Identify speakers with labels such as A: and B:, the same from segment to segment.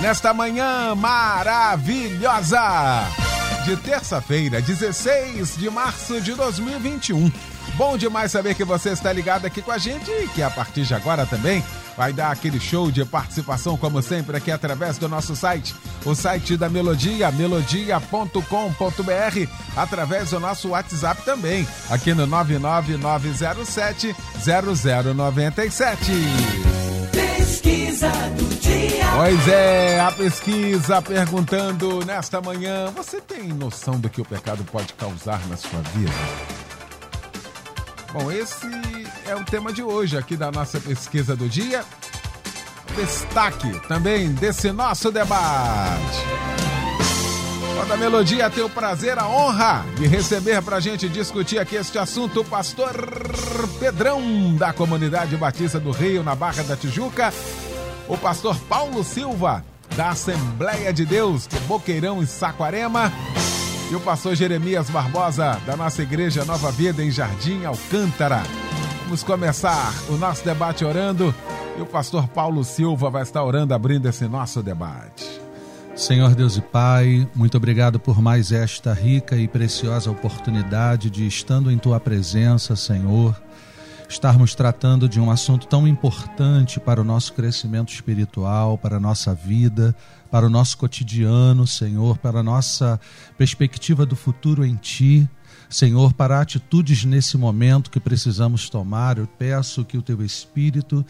A: nesta manhã maravilhosa de terça-feira, 16 de março de 2021. Bom demais saber que você está ligado aqui com a gente e que a partir de agora também vai dar aquele show de participação, como sempre, aqui através do nosso site, o site da Melodia, melodia.com.br, através do nosso WhatsApp também, aqui no 99907 0097.
B: Pesquisa do dia.
A: Pois é, a pesquisa perguntando nesta manhã: você tem noção do que o pecado pode causar na sua vida? Bom, esse é o tema de hoje aqui da nossa pesquisa do dia. Destaque também desse nosso debate. Toda melodia tem o prazer, a honra de receber para a gente discutir aqui este assunto o pastor Pedrão, da comunidade Batista do Rio, na Barra da Tijuca, o pastor Paulo Silva, da Assembleia de Deus, de Boqueirão e Saquarema, e o pastor Jeremias Barbosa, da nossa igreja Nova Vida em Jardim Alcântara. Vamos começar o nosso debate orando e o pastor Paulo Silva vai estar orando, abrindo esse nosso debate.
C: Senhor Deus e Pai, muito obrigado por mais esta rica e preciosa oportunidade de, estando em Tua presença, Senhor, estarmos tratando de um assunto tão importante para o nosso crescimento espiritual, para a nossa vida, para o nosso cotidiano, Senhor, para a nossa perspectiva do futuro em Ti. Senhor, para atitudes nesse momento que precisamos tomar, eu peço que o Teu Espírito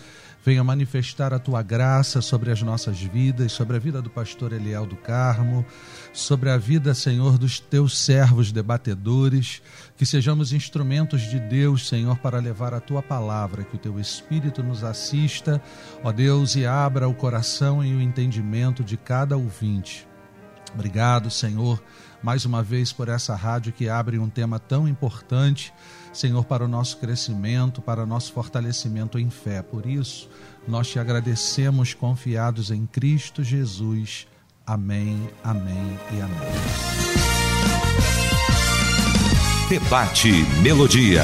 C: venha manifestar a Tua graça sobre as nossas vidas, sobre a vida do pastor Eliel do Carmo, sobre a vida, Senhor, dos Teus servos debatedores, que sejamos instrumentos de Deus, Senhor, para levar a Tua palavra, que o Teu Espírito nos assista, ó Deus, e abra o coração e o entendimento de cada ouvinte. Obrigado, Senhor, mais uma vez por essa rádio que abre um tema tão importante, Senhor, para o nosso crescimento, para o nosso fortalecimento em fé. Por isso, nós te agradecemos confiados em Cristo Jesus. Amém, amém e amém.
D: Debate Melodia.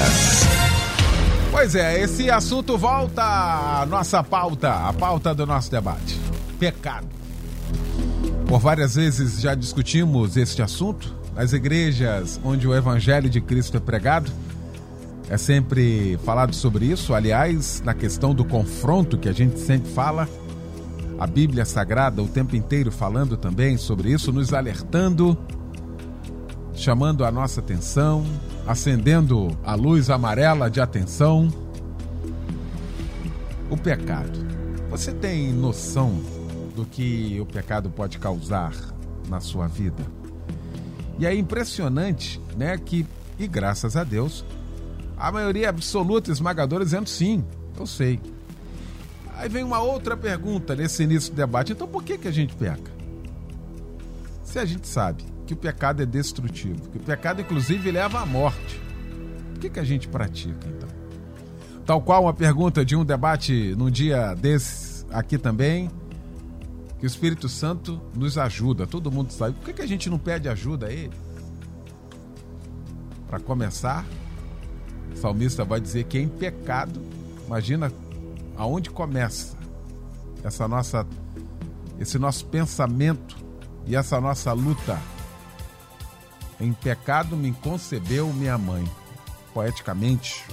A: Pois é, esse assunto volta à nossa pauta, a pauta do nosso debate: pecado. Por várias vezes já discutimos este assunto nas igrejas onde o Evangelho de Cristo é pregado. É sempre falado sobre isso. Aliás, na questão do confronto que a gente sempre fala, a Bíblia Sagrada o tempo inteiro falando também sobre isso, nos alertando, chamando a nossa atenção, acendendo a luz amarela de atenção. O pecado. Você tem noção do que o pecado pode causar na sua vida? E é impressionante, né, que e graças a Deus, a maioria absoluta esmagadora dizendo sim, eu sei. Aí vem uma outra pergunta nesse início do debate. Então por que, que a gente peca? Se a gente sabe que o pecado é destrutivo, que o pecado inclusive leva à morte, por que, que a gente pratica então? Tal qual uma pergunta de um debate num dia desses aqui também, que o Espírito Santo nos ajuda, todo mundo sabe. Por que, que a gente não pede ajuda a Ele? Para começar, o salmista vai dizer que é em pecado, imagina aonde começa essa nossa esse nosso pensamento e essa nossa luta. Em pecado me concebeu minha mãe. Poeticamente,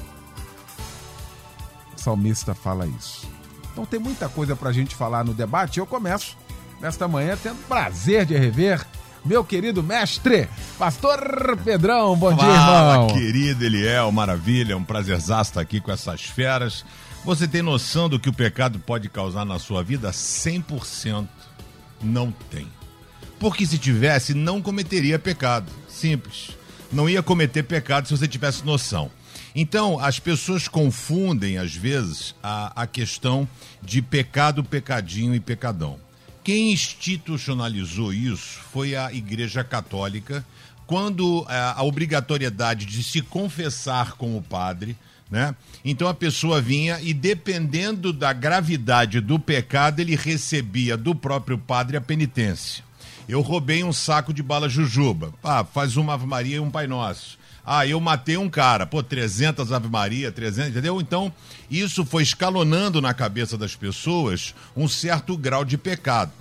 A: o salmista fala isso. Então tem muita coisa para a gente falar no debate. Eu começo nesta manhã tendo prazer de rever meu querido mestre, Pastor Pedrão. Bom dia,
E: Fala,
A: irmão.
E: querido Eliel, maravilha, um prazerzaço estar aqui com essas feras. Você tem noção do que o pecado pode causar na sua vida? 100% não tem. Porque se tivesse, não cometeria pecado. Simples. Não ia cometer pecado se você tivesse noção. Então, as pessoas confundem, às vezes, a, a questão de pecado, pecadinho e pecadão. Quem institucionalizou isso foi a Igreja Católica, quando a, a obrigatoriedade de se confessar com o padre, né? Então a pessoa vinha e, dependendo da gravidade do pecado, ele recebia do próprio padre a penitência. Eu roubei um saco de bala jujuba. Ah, faz uma Ave Maria e um Pai Nosso. Ah, eu matei um cara. Pô, 300 Ave Maria, 300, entendeu? Então, isso foi escalonando na cabeça das pessoas um certo grau de pecado.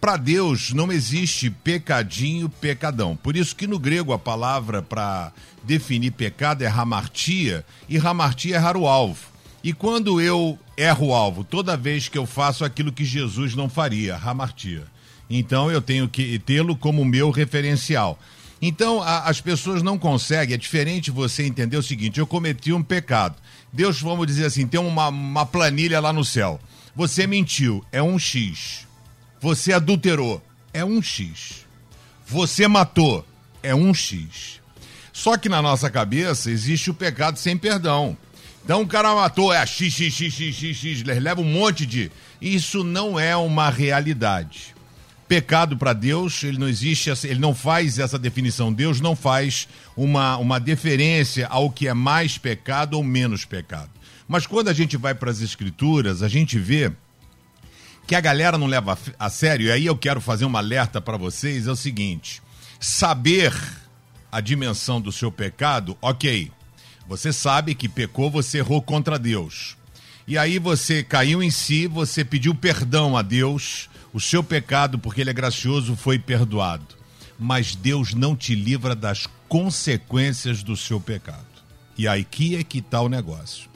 E: Para Deus não existe pecadinho, pecadão. Por isso que no grego a palavra para definir pecado é ramartia e ramartia é errar o alvo. E quando eu erro o alvo, toda vez que eu faço aquilo que Jesus não faria, ramartia. Então eu tenho que tê-lo como meu referencial. Então a, as pessoas não conseguem, é diferente você entender o seguinte: eu cometi um pecado. Deus, vamos dizer assim, tem uma, uma planilha lá no céu. Você mentiu, é um X. Você adulterou, é um X. Você matou, é um X. Só que na nossa cabeça existe o pecado sem perdão. Então o cara matou, é x, x, x, x, x, x, leva um monte de. Isso não é uma realidade. Pecado para Deus, ele não existe, ele não faz essa definição. Deus não faz uma, uma deferência ao que é mais pecado ou menos pecado. Mas quando a gente vai para as Escrituras, a gente vê que a galera não leva a sério, e aí eu quero fazer um alerta para vocês: é o seguinte, saber a dimensão do seu pecado, ok. Você sabe que pecou, você errou contra Deus. E aí você caiu em si, você pediu perdão a Deus, o seu pecado, porque ele é gracioso, foi perdoado. Mas Deus não te livra das consequências do seu pecado. E aí que é que está o negócio.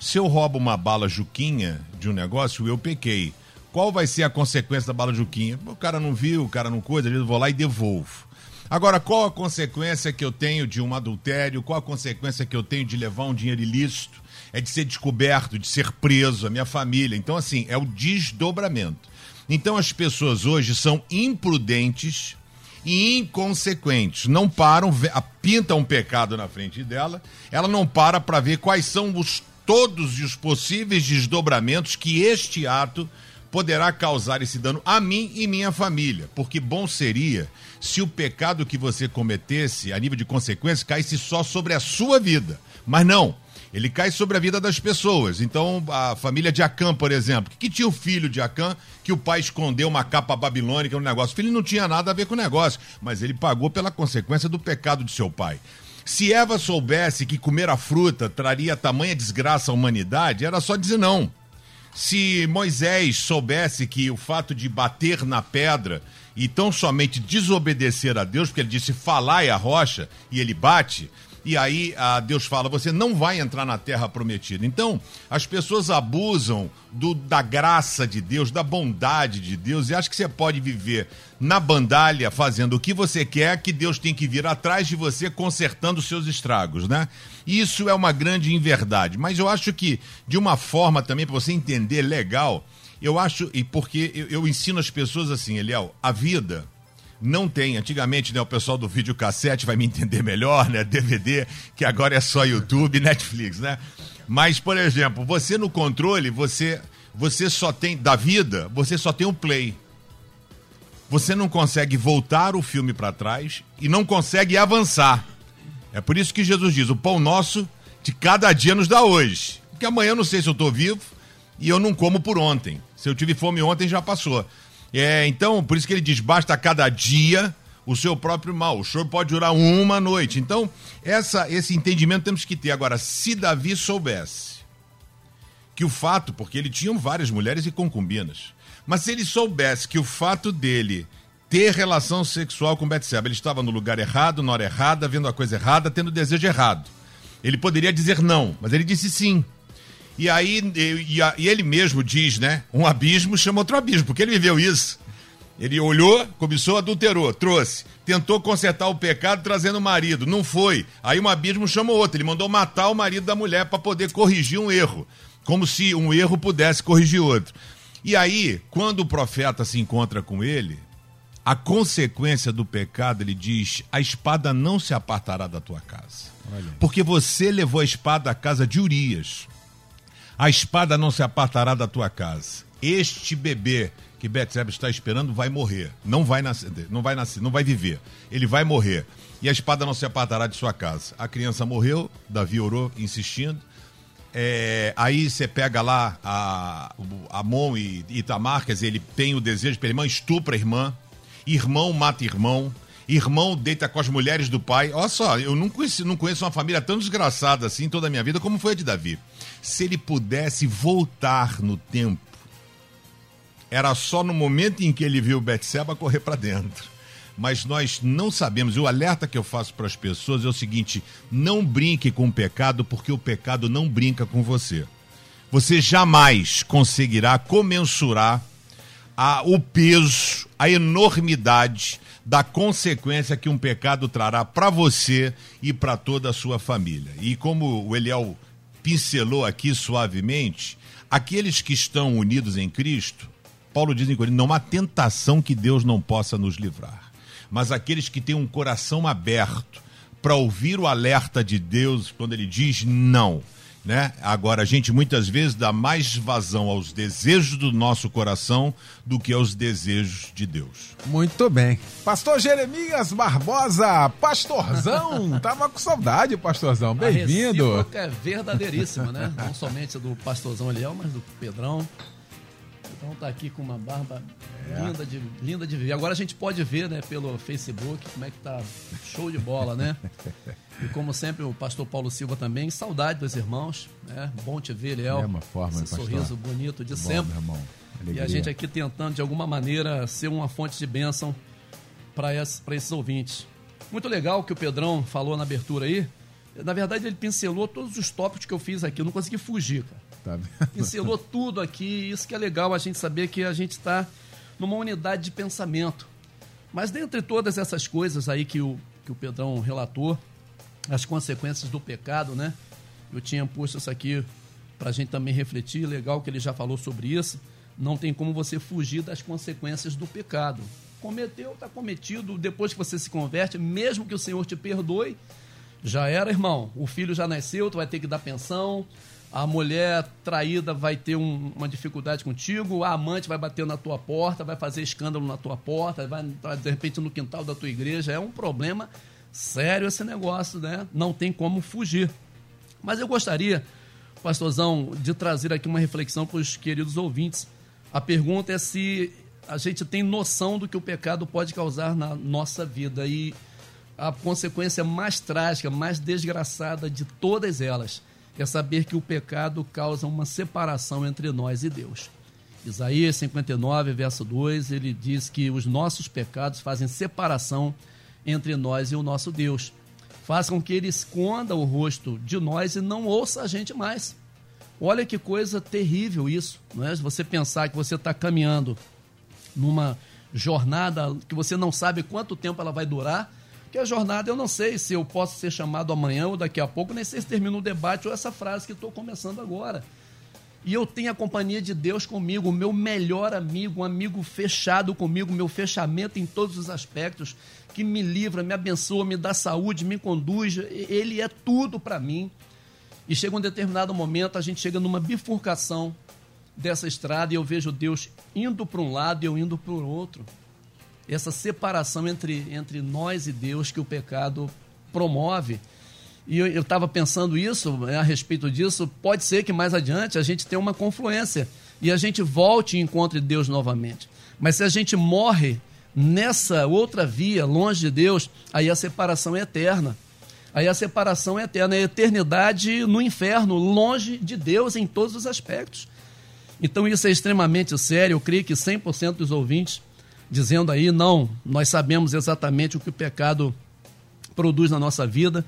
E: Se eu roubo uma bala juquinha de um negócio, eu pequei. Qual vai ser a consequência da bala Juquinha? O cara não viu, o cara não coisa, eu vou lá e devolvo. Agora, qual a consequência que eu tenho de um adultério? Qual a consequência que eu tenho de levar um dinheiro ilícito? É de ser descoberto, de ser preso, a minha família. Então, assim, é o desdobramento. Então, as pessoas hoje são imprudentes e inconsequentes. Não param, pintam um pecado na frente dela, ela não para para ver quais são os todos os possíveis desdobramentos que este ato poderá causar esse dano a mim e minha família. Porque bom seria se o pecado que você cometesse, a nível de consequência, caísse só sobre a sua vida. Mas não. Ele cai sobre a vida das pessoas. Então, a família de Acã, por exemplo, que tinha o filho de Acã, que o pai escondeu uma capa babilônica no negócio. O filho não tinha nada a ver com o negócio, mas ele pagou pela consequência do pecado de seu pai. Se Eva soubesse que comer a fruta traria tamanha desgraça à humanidade, era só dizer não. Se Moisés soubesse que o fato de bater na pedra e tão somente desobedecer a Deus, porque ele disse falar é a rocha e ele bate, e aí a Deus fala: você não vai entrar na terra prometida. Então, as pessoas abusam do, da graça de Deus, da bondade de Deus, e acham que você pode viver na bandalha fazendo o que você quer, que Deus tem que vir atrás de você consertando os seus estragos, né? Isso é uma grande inverdade. Mas eu acho que, de uma forma também, para você entender legal, eu acho, e porque eu, eu ensino as pessoas assim, Eliel, a vida não tem. Antigamente, né, o pessoal do videocassete vai me entender melhor, né? DVD, que agora é só YouTube, Netflix, né? Mas, por exemplo, você no controle, você você só tem da vida, você só tem o play. Você não consegue voltar o filme para trás e não consegue avançar. É por isso que Jesus diz: "O pão nosso de cada dia nos dá hoje". Porque amanhã eu não sei se eu estou vivo e eu não como por ontem. Se eu tive fome ontem já passou. É, então, por isso que ele diz: basta cada dia o seu próprio mal. O choro pode durar uma noite. Então, essa, esse entendimento temos que ter. Agora, se Davi soubesse que o fato, porque ele tinha várias mulheres e concubinas, mas se ele soubesse que o fato dele ter relação sexual com Betseba, ele estava no lugar errado, na hora errada, vendo a coisa errada, tendo o desejo errado. Ele poderia dizer não, mas ele disse sim. E aí, e, e ele mesmo diz, né? Um abismo chama outro abismo, porque ele viveu isso. Ele olhou, começou, adulterou, trouxe. Tentou consertar o pecado trazendo o marido. Não foi. Aí um abismo chamou outro. Ele mandou matar o marido da mulher para poder corrigir um erro. Como se um erro pudesse corrigir outro. E aí, quando o profeta se encontra com ele, a consequência do pecado, ele diz: a espada não se apartará da tua casa. Porque você levou a espada à casa de Urias. A espada não se apartará da tua casa. Este bebê que Betseba está esperando vai morrer. Não vai nascer, não vai nascer, não vai viver. Ele vai morrer. E a espada não se apartará de sua casa. A criança morreu, Davi orou, insistindo. É, aí você pega lá a, Amon e Itamar, quer dizer, ele tem o desejo pela irmã, estupra a irmã, irmão mata irmão, irmão deita com as mulheres do pai. Olha só, eu não conheço, não conheço uma família tão desgraçada assim toda a minha vida como foi a de Davi. Se ele pudesse voltar no tempo, era só no momento em que ele viu Betseba correr para dentro mas nós não sabemos. E o alerta que eu faço para as pessoas é o seguinte: não brinque com o pecado, porque o pecado não brinca com você. Você jamais conseguirá comensurar a, o peso, a enormidade da consequência que um pecado trará para você e para toda a sua família. E como o Eliel pincelou aqui suavemente, aqueles que estão unidos em Cristo, Paulo diz em Coríntios, não há tentação que Deus não possa nos livrar mas aqueles que têm um coração aberto para ouvir o alerta de Deus quando ele diz não. Né? Agora, a gente muitas vezes dá mais vazão aos desejos do nosso coração do que aos desejos de Deus.
A: Muito bem. Pastor Jeremias Barbosa, pastorzão, tava com saudade, pastorzão. Bem-vindo.
F: é verdadeiríssima, né? Não somente do pastorzão Eliel, mas do Pedrão. Então tá aqui com uma barba é. linda, de, linda de ver. Agora a gente pode ver, né, pelo Facebook, como é que tá show de bola, né? E como sempre, o pastor Paulo Silva também, saudade dos irmãos, né? Bom te ver, Léo.
A: É uma forma,
F: Esse pastor. sorriso bonito de Bom, sempre. E a gente aqui tentando, de alguma maneira, ser uma fonte de bênção para esses, esses ouvintes. Muito legal o que o Pedrão falou na abertura aí. Na verdade, ele pincelou todos os tópicos que eu fiz aqui. Eu não consegui fugir, cara. Tá Pincelou tudo aqui. Isso que é legal a gente saber que a gente está numa unidade de pensamento. Mas dentre todas essas coisas aí que o, que o Pedrão relatou, as consequências do pecado, né? Eu tinha posto isso aqui para a gente também refletir. Legal que ele já falou sobre isso. Não tem como você fugir das consequências do pecado. Cometeu, está cometido. Depois que você se converte, mesmo que o Senhor te perdoe, já era, irmão. O filho já nasceu, tu vai ter que dar pensão a mulher traída vai ter um, uma dificuldade contigo, a amante vai bater na tua porta, vai fazer escândalo na tua porta, vai de repente no quintal da tua igreja. É um problema sério esse negócio, né? Não tem como fugir. Mas eu gostaria, pastorzão, de trazer aqui uma reflexão para os queridos ouvintes. A pergunta é se a gente tem noção do que o pecado pode causar na nossa vida e a consequência mais trágica, mais desgraçada de todas elas é saber que o pecado causa uma separação entre nós e Deus. Isaías 59, verso 2, ele diz que os nossos pecados fazem separação entre nós e o nosso Deus. Faz com que ele esconda o rosto de nós e não ouça a gente mais. Olha que coisa terrível isso, não é? Você pensar que você está caminhando numa jornada que você não sabe quanto tempo ela vai durar, que a jornada eu não sei se eu posso ser chamado amanhã ou daqui a pouco, nem sei se termina o debate ou essa frase que estou começando agora. E eu tenho a companhia de Deus comigo, o meu melhor amigo, um amigo fechado comigo, meu fechamento em todos os aspectos, que me livra, me abençoa, me dá saúde, me conduz. Ele é tudo para mim. E chega um determinado momento, a gente chega numa bifurcação dessa estrada e eu vejo Deus indo para um lado e eu indo para o outro essa separação entre, entre nós e Deus que o pecado promove. E eu estava pensando isso, né, a respeito disso, pode ser que mais adiante a gente tenha uma confluência e a gente volte e encontre Deus novamente. Mas se a gente morre nessa outra via, longe de Deus, aí a separação é eterna. Aí a separação é eterna, é eternidade no inferno, longe de Deus em todos os aspectos. Então isso é extremamente sério, eu creio que 100% dos ouvintes dizendo aí, não, nós sabemos exatamente o que o pecado produz na nossa vida,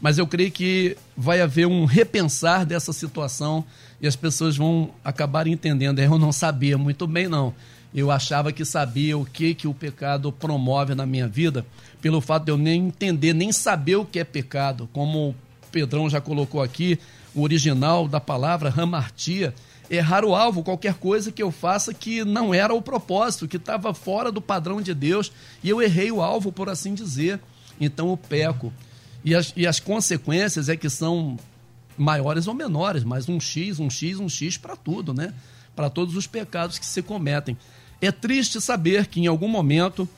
F: mas eu creio que vai haver um repensar dessa situação e as pessoas vão acabar entendendo. Eu não sabia muito bem, não. Eu achava que sabia o que, que o pecado promove na minha vida, pelo fato de eu nem entender, nem saber o que é pecado. Como o Pedrão já colocou aqui, o original da palavra, ramartia, errar o alvo, qualquer coisa que eu faça que não era o propósito, que estava fora do padrão de Deus, e eu errei o alvo, por assim dizer. Então eu peco. E as, e as consequências é que são maiores ou menores, mas um X, um X, um X para tudo, né? Para todos os pecados que se cometem. É triste saber que em algum momento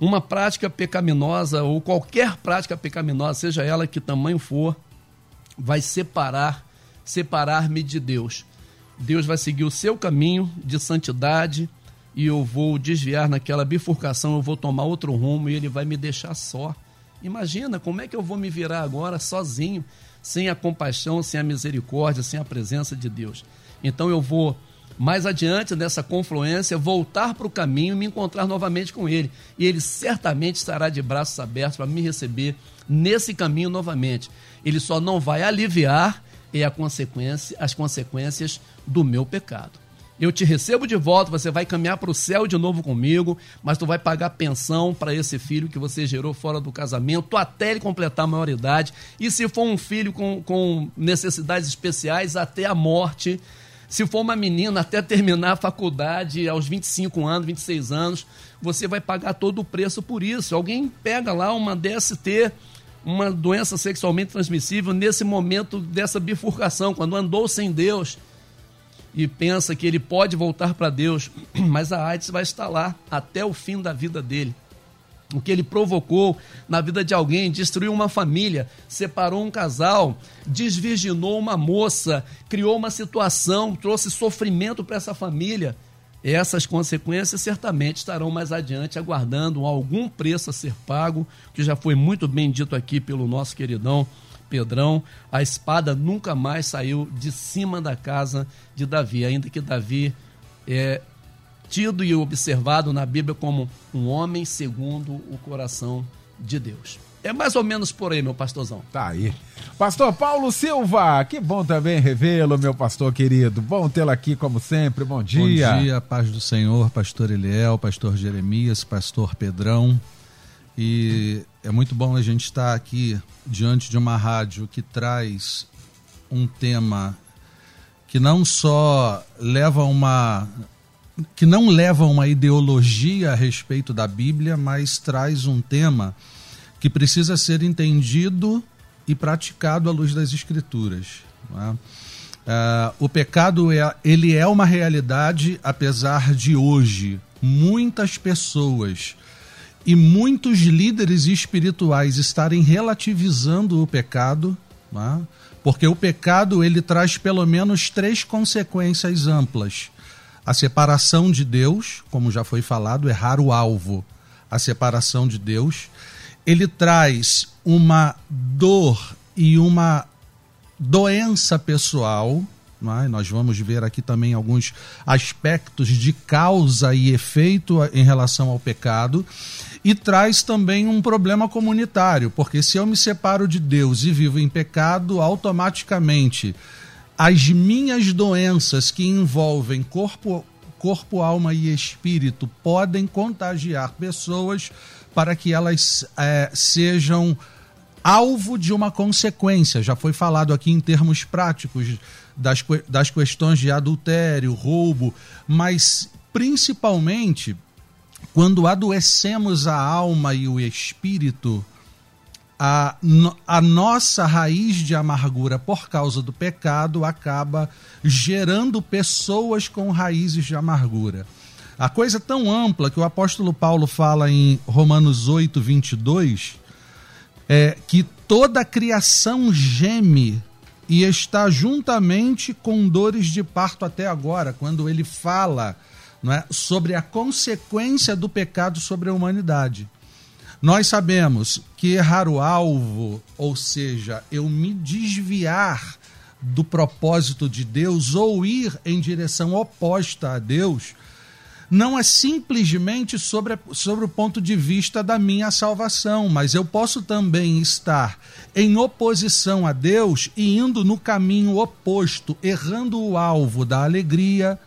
F: uma prática pecaminosa ou qualquer prática pecaminosa, seja ela que tamanho for, vai separar, separar-me de Deus. Deus vai seguir o seu caminho de santidade e eu vou desviar naquela bifurcação, eu vou tomar outro rumo e ele vai me deixar só. Imagina como é que eu vou me virar agora sozinho, sem a compaixão, sem a misericórdia, sem a presença de Deus. Então eu vou mais adiante dessa confluência, voltar para o caminho e me encontrar novamente com Ele. E Ele certamente estará de braços abertos para me receber nesse caminho novamente. Ele só não vai aliviar é a consequência, as consequências do meu pecado. Eu te recebo de volta, você vai caminhar para o céu de novo comigo, mas tu vai pagar pensão para esse filho que você gerou fora do casamento até ele completar a maioridade. E se for um filho com, com necessidades especiais, até a morte. Se for uma menina, até terminar a faculdade aos 25 anos, 26 anos, você vai pagar todo o preço por isso. Alguém pega lá uma DST, uma doença sexualmente transmissível, nesse momento dessa bifurcação, quando andou sem Deus e pensa que ele pode voltar para Deus, mas a AIDS vai estar lá até o fim da vida dele o que ele provocou na vida de alguém, destruiu uma família, separou um casal, desvirginou uma moça, criou uma situação, trouxe sofrimento para essa família. Essas consequências certamente estarão mais adiante aguardando algum preço a ser pago, que já foi muito bem dito aqui pelo nosso queridão Pedrão. A espada nunca mais saiu de cima da casa de Davi, ainda que Davi é, tido e observado na Bíblia como um homem segundo o coração de Deus. É mais ou menos por aí, meu pastorzão.
A: Tá aí. Pastor Paulo Silva, que bom também revê-lo, meu pastor querido. Bom tê-lo aqui como sempre. Bom dia.
C: Bom dia, paz do Senhor, pastor Eliel, pastor Jeremias, pastor Pedrão. E é muito bom a gente estar aqui diante de uma rádio que traz um tema que não só leva uma que não leva uma ideologia a respeito da Bíblia, mas traz um tema que precisa ser entendido e praticado à luz das Escrituras. É? Uh, o pecado é, ele é uma realidade, apesar de hoje muitas pessoas e muitos líderes espirituais estarem relativizando o pecado, é? porque o pecado ele traz pelo menos três consequências amplas a separação de Deus, como já foi falado, errar o alvo, a separação de Deus. Ele traz uma dor e uma doença pessoal. É? Nós vamos ver aqui também alguns aspectos de causa e efeito em relação ao pecado. E traz também um problema comunitário, porque se eu me separo de Deus e vivo em pecado, automaticamente as minhas doenças que envolvem corpo, corpo, alma e espírito podem contagiar pessoas para que elas é, sejam alvo de uma consequência. Já foi falado aqui em termos práticos das, das questões de adultério, roubo, mas principalmente quando adoecemos a alma e o espírito a, a nossa raiz de amargura por causa do pecado acaba gerando pessoas com raízes de amargura. A coisa é tão ampla que o apóstolo Paulo fala em Romanos 8, 22, é, que toda a criação geme e está juntamente com dores de parto até agora, quando ele fala é, sobre a consequência do pecado sobre a humanidade. Nós sabemos que errar o alvo, ou seja, eu me desviar do propósito de Deus ou ir em direção oposta a Deus, não é simplesmente sobre, sobre o ponto de vista da minha salvação, mas eu posso também estar em oposição a Deus e indo no caminho oposto, errando o alvo da alegria,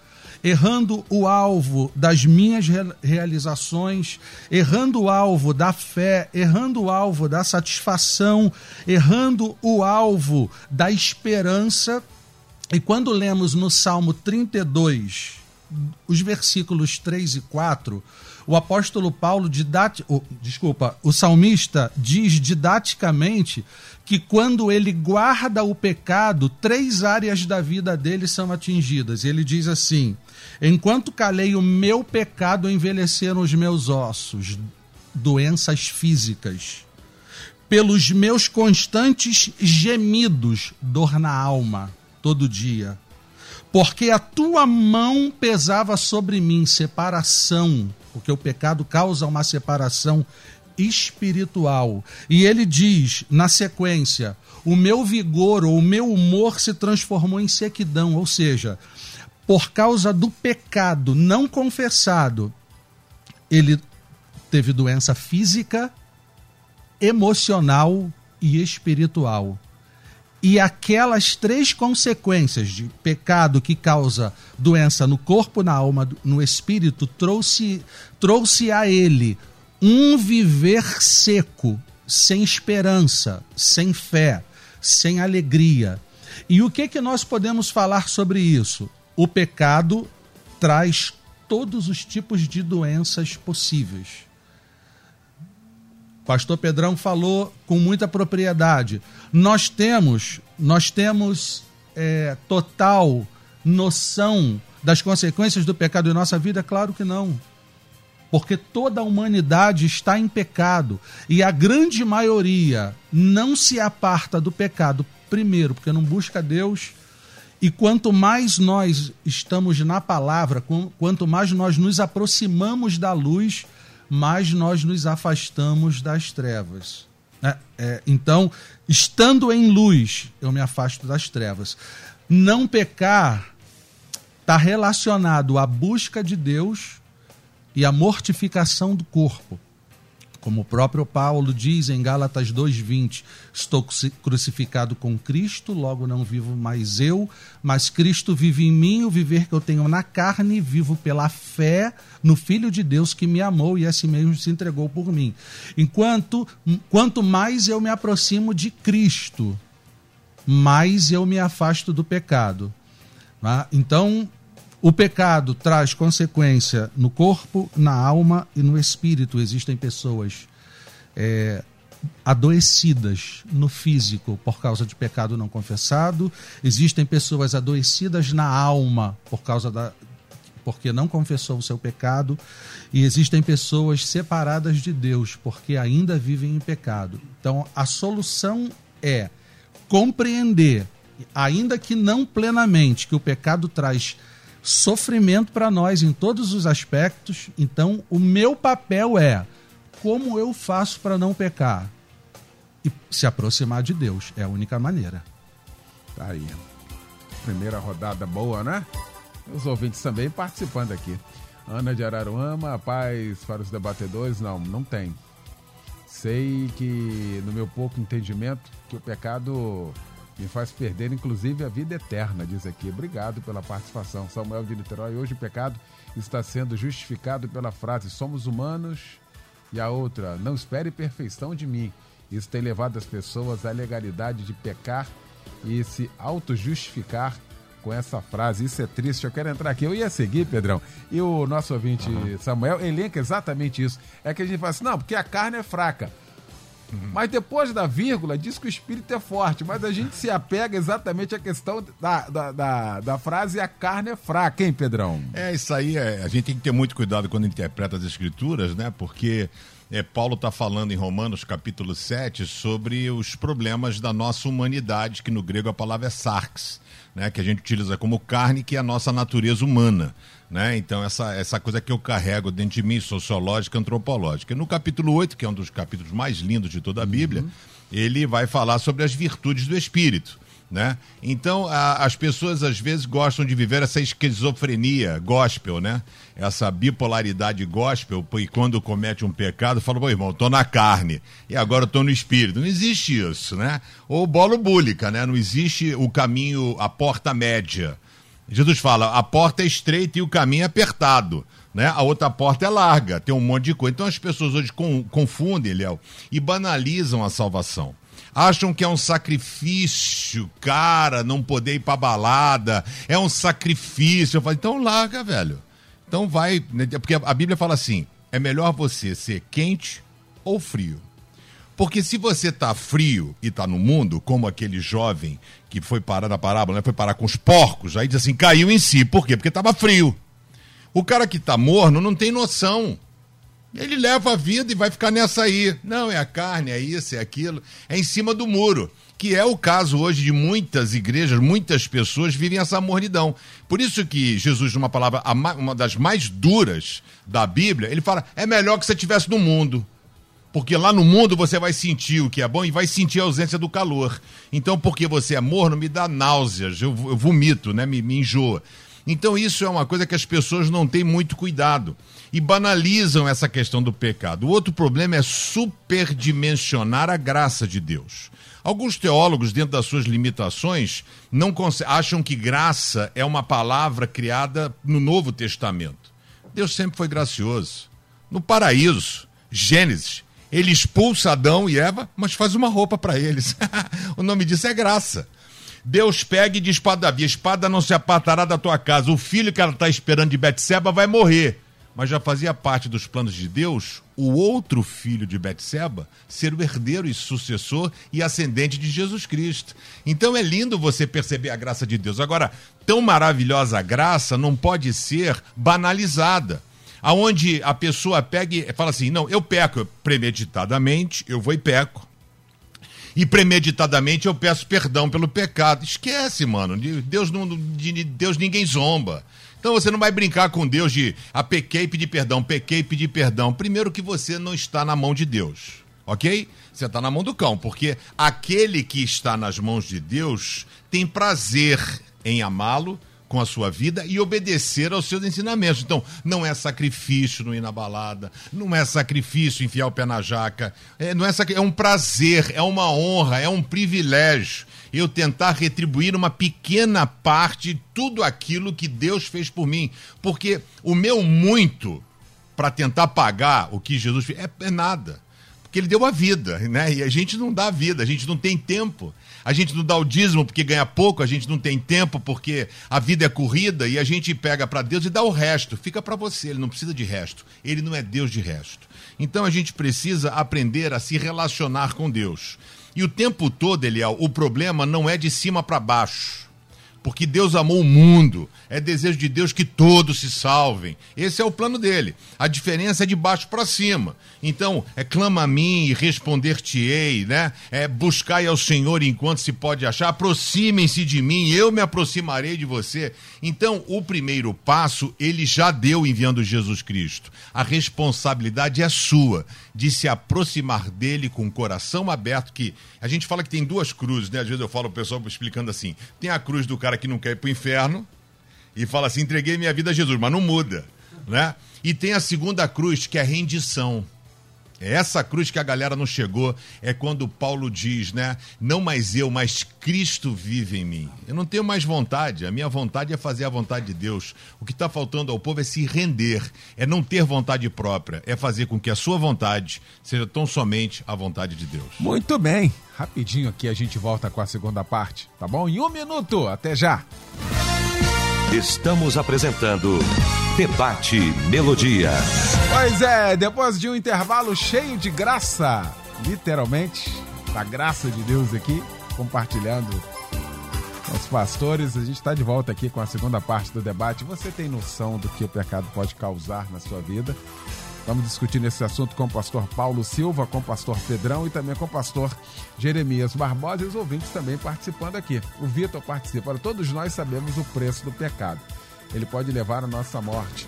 C: errando o alvo das minhas realizações, errando o alvo da fé, errando o alvo da satisfação, errando o alvo da esperança. E quando lemos no Salmo 32, os versículos 3 e 4, o apóstolo Paulo, desculpa, o salmista diz didaticamente que quando ele guarda o pecado, três áreas da vida dele são atingidas. Ele diz assim: Enquanto calei o meu pecado, envelheceram os meus ossos, doenças físicas. Pelos meus constantes gemidos, dor na alma, todo dia. Porque a tua mão pesava sobre mim, separação, porque o pecado causa uma separação espiritual. E ele diz, na sequência, o meu vigor ou o meu humor se transformou em sequidão, ou seja, por causa do pecado não confessado, ele teve doença física, emocional e espiritual. E aquelas três consequências de pecado que causa doença no corpo, na alma, no espírito, trouxe, trouxe a ele um viver seco, sem esperança, sem fé, sem alegria. E o que que nós podemos falar sobre isso? O pecado traz todos os tipos de doenças possíveis. Pastor Pedrão falou com muita propriedade. Nós temos, nós temos é, total noção das consequências do pecado em nossa vida? Claro que não porque toda a humanidade está em pecado e a grande maioria não se aparta do pecado, primeiro, porque não busca Deus. E quanto mais nós estamos na palavra, quanto mais nós nos aproximamos da luz, mais nós nos afastamos das trevas. É, é, então, estando em luz, eu me afasto das trevas. Não pecar está relacionado à busca de Deus e a mortificação do corpo. Como o próprio Paulo diz em Gálatas 2:20, estou crucificado com Cristo, logo não vivo mais eu, mas Cristo vive em mim, o viver que eu tenho na carne, vivo pela fé no Filho de Deus que me amou e assim mesmo se entregou por mim. Enquanto quanto mais eu me aproximo de Cristo, mais eu me afasto do pecado. Tá? Então, o pecado traz consequência no corpo, na alma e no espírito. Existem pessoas é, adoecidas no físico por causa de pecado não confessado, existem pessoas adoecidas na alma por causa da porque não confessou o seu pecado, e existem pessoas separadas de Deus porque ainda vivem em pecado. Então, a solução é compreender, ainda que não plenamente, que o pecado traz sofrimento para nós em todos os aspectos. Então, o meu papel é como eu faço para não pecar? E se aproximar de Deus. É a única maneira.
A: Tá aí. Primeira rodada boa, né? Os ouvintes também participando aqui. Ana de Araruama, paz para os debatedores. Não, não tem. Sei que, no meu pouco entendimento, que o pecado me faz perder, inclusive, a vida eterna, diz aqui. Obrigado pela participação. Samuel de Niterói, hoje o pecado está sendo justificado pela frase somos humanos e a outra, não espere perfeição de mim. Isso tem levado as pessoas à legalidade de pecar e se auto-justificar com essa frase. Isso é triste. Eu quero entrar aqui. Eu ia seguir, Pedrão. E o nosso ouvinte uhum. Samuel elenca exatamente isso. É que a gente fala assim, não, porque a carne é fraca. Uhum. Mas depois da vírgula, diz que o espírito é forte. Mas a gente se apega exatamente à questão da, da, da, da frase a carne é fraca, hein, Pedrão?
E: É, isso aí. É, a gente tem que ter muito cuidado quando interpreta as escrituras, né? Porque é, Paulo está falando em Romanos capítulo 7 sobre os problemas da nossa humanidade, que no grego a palavra é sarx, né? Que a gente utiliza como carne, que é a nossa natureza humana. Né? Então, essa, essa coisa que eu carrego dentro de mim, sociológica, antropológica. No capítulo 8, que é um dos capítulos mais lindos de toda a Bíblia, uhum. ele vai falar sobre as virtudes do Espírito. Né? Então, a, as pessoas às vezes gostam de viver essa esquizofrenia gospel, né? Essa bipolaridade gospel, e quando comete um pecado, fala, pô, irmão, tô na carne, e agora tô no espírito. Não existe isso, né? Ou bolo búlica, né? Não existe o caminho, a porta média. Jesus fala: a porta é estreita e o caminho é apertado. Né? A outra porta é larga, tem um monte de coisa. Então as pessoas hoje confundem, Léo, e banalizam a salvação. Acham que é um sacrifício, cara, não poder ir pra balada. É um sacrifício. Eu falo, então larga, velho. Então vai. Né? Porque a Bíblia fala assim: é melhor você ser quente ou frio. Porque se você está frio e está no mundo, como aquele jovem que foi parar na parábola, né? foi parar com os porcos, aí diz assim, caiu em si. Por quê? Porque estava frio. O cara que está morno não tem noção. Ele leva a vida e vai ficar nessa aí. Não, é a carne, é isso, é aquilo. É em cima do muro. Que é o caso hoje de muitas igrejas, muitas pessoas vivem essa mornidão. Por isso que Jesus, numa palavra, uma das mais duras da Bíblia, ele fala: é melhor que você estivesse no mundo. Porque lá no mundo você vai sentir o que é bom e vai sentir a ausência do calor. Então, porque você é morno, me dá náuseas, eu, eu vomito, né? Me, me enjoa. Então, isso é uma coisa que as pessoas não têm muito cuidado e banalizam essa questão do pecado. O outro problema é superdimensionar a graça de Deus. Alguns teólogos, dentro das suas limitações, não acham que graça é uma palavra criada no Novo Testamento. Deus sempre foi gracioso. No paraíso, Gênesis, ele expulsa Adão e Eva, mas faz uma roupa para eles. o nome disso é graça. Deus pega e diz para Davi: espada não se apartará da tua casa. O filho que ela está esperando de Betseba vai morrer mas já fazia parte dos planos de Deus o outro filho de Betseba ser o herdeiro e sucessor e ascendente de Jesus Cristo. Então é lindo você perceber a graça de Deus. Agora, tão maravilhosa graça não pode ser banalizada. Aonde a pessoa pega e fala assim: "Não, eu peco premeditadamente, eu vou e peco" e premeditadamente eu peço perdão pelo pecado. Esquece, mano. Deus não, de Deus ninguém zomba. Então você não vai brincar com Deus de ah, pequei e pedir perdão, pequei e pedir perdão. Primeiro que você não está na mão de Deus, ok? Você está na mão do cão, porque aquele que está nas mãos de Deus tem prazer em amá-lo com a sua vida e obedecer aos seus ensinamentos. Então, não é sacrifício não ir na balada, não é sacrifício enfiar o pé na jaca, é, não é, é um prazer, é uma honra, é um privilégio eu tentar retribuir uma pequena parte de tudo aquilo que Deus fez por mim. Porque o meu muito para tentar pagar o que Jesus fez é, é nada. Porque ele deu a vida, né? E a gente não dá vida, a gente não tem tempo. A gente não dá o dízimo porque ganha pouco, a gente não tem tempo porque a vida é corrida e a gente pega para Deus e dá o resto. Fica para você, ele não precisa de resto. Ele não é Deus de resto. Então a gente precisa aprender a se relacionar com Deus. E o tempo todo, Eliel, o problema não é de cima para baixo porque Deus amou o mundo. É desejo de Deus que todos se salvem. Esse é o plano dele. A diferença é de baixo para cima. Então, é clama a mim e responder-te-ei, né? É buscai ao Senhor enquanto se pode achar. Aproximem-se de mim, eu me aproximarei de você. Então, o primeiro passo ele já deu enviando Jesus Cristo. A responsabilidade é sua de se aproximar dele com o coração aberto que a gente fala que tem duas cruzes, né? Às vezes eu falo o pessoal explicando assim: tem a cruz do cara que não quer ir pro inferno e fala assim: entreguei minha vida a Jesus, mas não muda, né? E tem a segunda cruz, que é a rendição. É essa cruz que a galera não chegou, é quando Paulo diz, né? Não mais eu, mas Cristo vive em mim. Eu não tenho mais vontade, a minha vontade é fazer a vontade de Deus. O que está faltando ao povo é se render, é não ter vontade própria, é fazer com que a sua vontade seja tão somente a vontade de Deus.
A: Muito bem, rapidinho aqui a gente volta com a segunda parte, tá bom? Em um minuto, até já.
D: Estamos apresentando Debate Melodia.
A: Pois é, depois de um intervalo cheio de graça, literalmente, da graça de Deus aqui, compartilhando com os pastores, a gente está de volta aqui com a segunda parte do debate. Você tem noção do que o pecado pode causar na sua vida? Estamos discutindo esse assunto com o pastor Paulo Silva, com o pastor Pedrão e também com o pastor Jeremias Barbosa e os ouvintes também participando aqui. O Vitor participa. Todos nós sabemos o preço do pecado. Ele pode levar à nossa morte.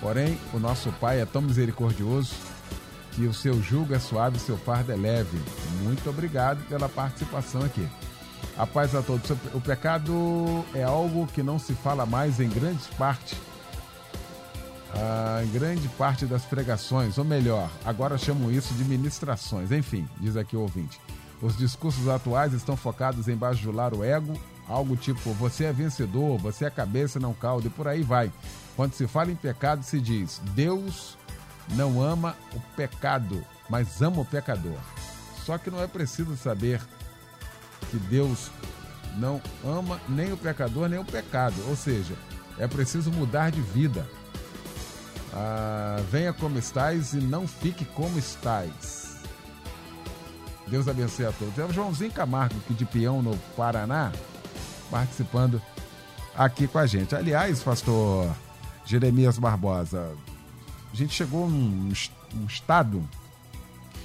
A: Porém, o nosso Pai é tão misericordioso que o seu jugo é suave e seu fardo é leve. Muito obrigado pela participação aqui. A paz a todos. O pecado é algo que não se fala mais em grande parte em grande parte das pregações, ou melhor, agora chamam isso de ministrações. Enfim, diz aqui o ouvinte. Os discursos atuais estão focados em bajular o ego, algo tipo você é vencedor, você é cabeça, não caldo, e por aí vai. Quando se fala em pecado, se diz Deus não ama o pecado, mas ama o pecador. Só que não é preciso saber que Deus não ama nem o pecador nem o pecado, ou seja, é preciso mudar de vida. Ah, venha como estás e não fique como estás. Deus abençoe a todos. É o Joãozinho Camargo, aqui de Peão, no Paraná, participando aqui com a gente. Aliás, pastor Jeremias Barbosa, a gente chegou num, num estado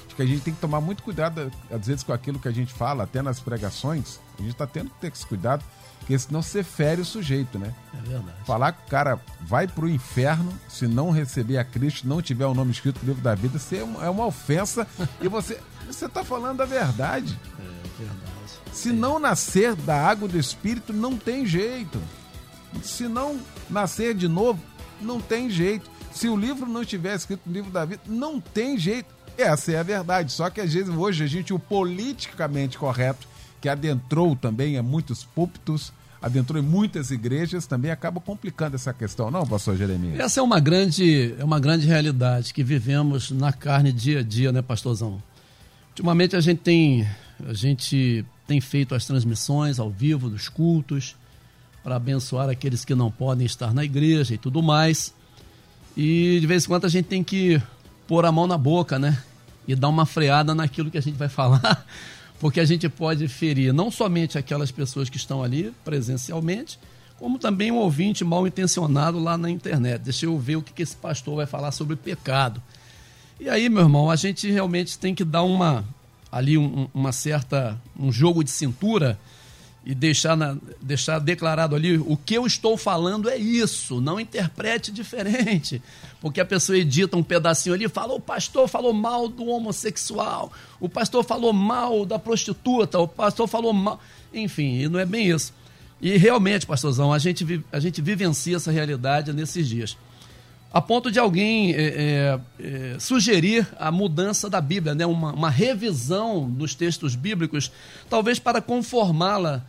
A: de que a gente tem que tomar muito cuidado, às vezes, com aquilo que a gente fala, até nas pregações. A gente está tendo que ter esse cuidado porque senão você fere o sujeito, né?
F: É verdade.
A: Falar que o cara vai pro inferno se não receber a Cristo, não tiver o nome escrito no livro da vida, é uma, é uma ofensa e você você tá falando a verdade.
F: É verdade.
A: Se não nascer da água do Espírito, não tem jeito. Se não nascer de novo, não tem jeito. Se o livro não estiver escrito no livro da vida, não tem jeito. Essa é a verdade. Só que às vezes hoje a gente, o politicamente correto, que adentrou também a muitos púlpitos, adentrou em muitas igrejas, também acaba complicando essa questão, não, pastor Jeremias?
F: Essa é uma grande, é uma grande realidade que vivemos na carne dia a dia, né, pastorzão? Ultimamente a gente tem, a gente tem feito as transmissões ao vivo dos cultos para abençoar aqueles que não podem estar na igreja e tudo mais. E de vez em quando a gente tem que pôr a mão na boca, né? E dar uma freada naquilo que a gente vai falar porque a gente pode ferir não somente aquelas pessoas que estão ali presencialmente, como também um ouvinte mal intencionado lá na internet. Deixa eu ver o que esse pastor vai falar sobre pecado. E aí, meu irmão, a gente realmente tem que dar uma ali um, uma certa um jogo de cintura e deixar, na, deixar declarado ali o que eu estou falando é isso, não interprete diferente. Porque a pessoa edita um pedacinho ali e fala: o pastor falou mal do homossexual, o pastor falou mal da prostituta, o pastor falou mal. Enfim, e não é bem isso. E realmente, pastorzão, a gente, a gente vivencia essa realidade nesses dias. A ponto de alguém é, é, é, sugerir a mudança da Bíblia, né? uma, uma revisão dos textos bíblicos, talvez para conformá-la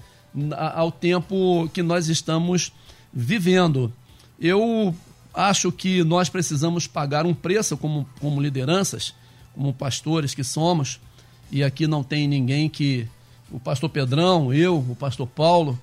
F: ao tempo que nós estamos vivendo. Eu acho que nós precisamos pagar um preço como, como lideranças, como pastores que somos, e aqui não tem ninguém que. O pastor Pedrão, eu, o pastor Paulo,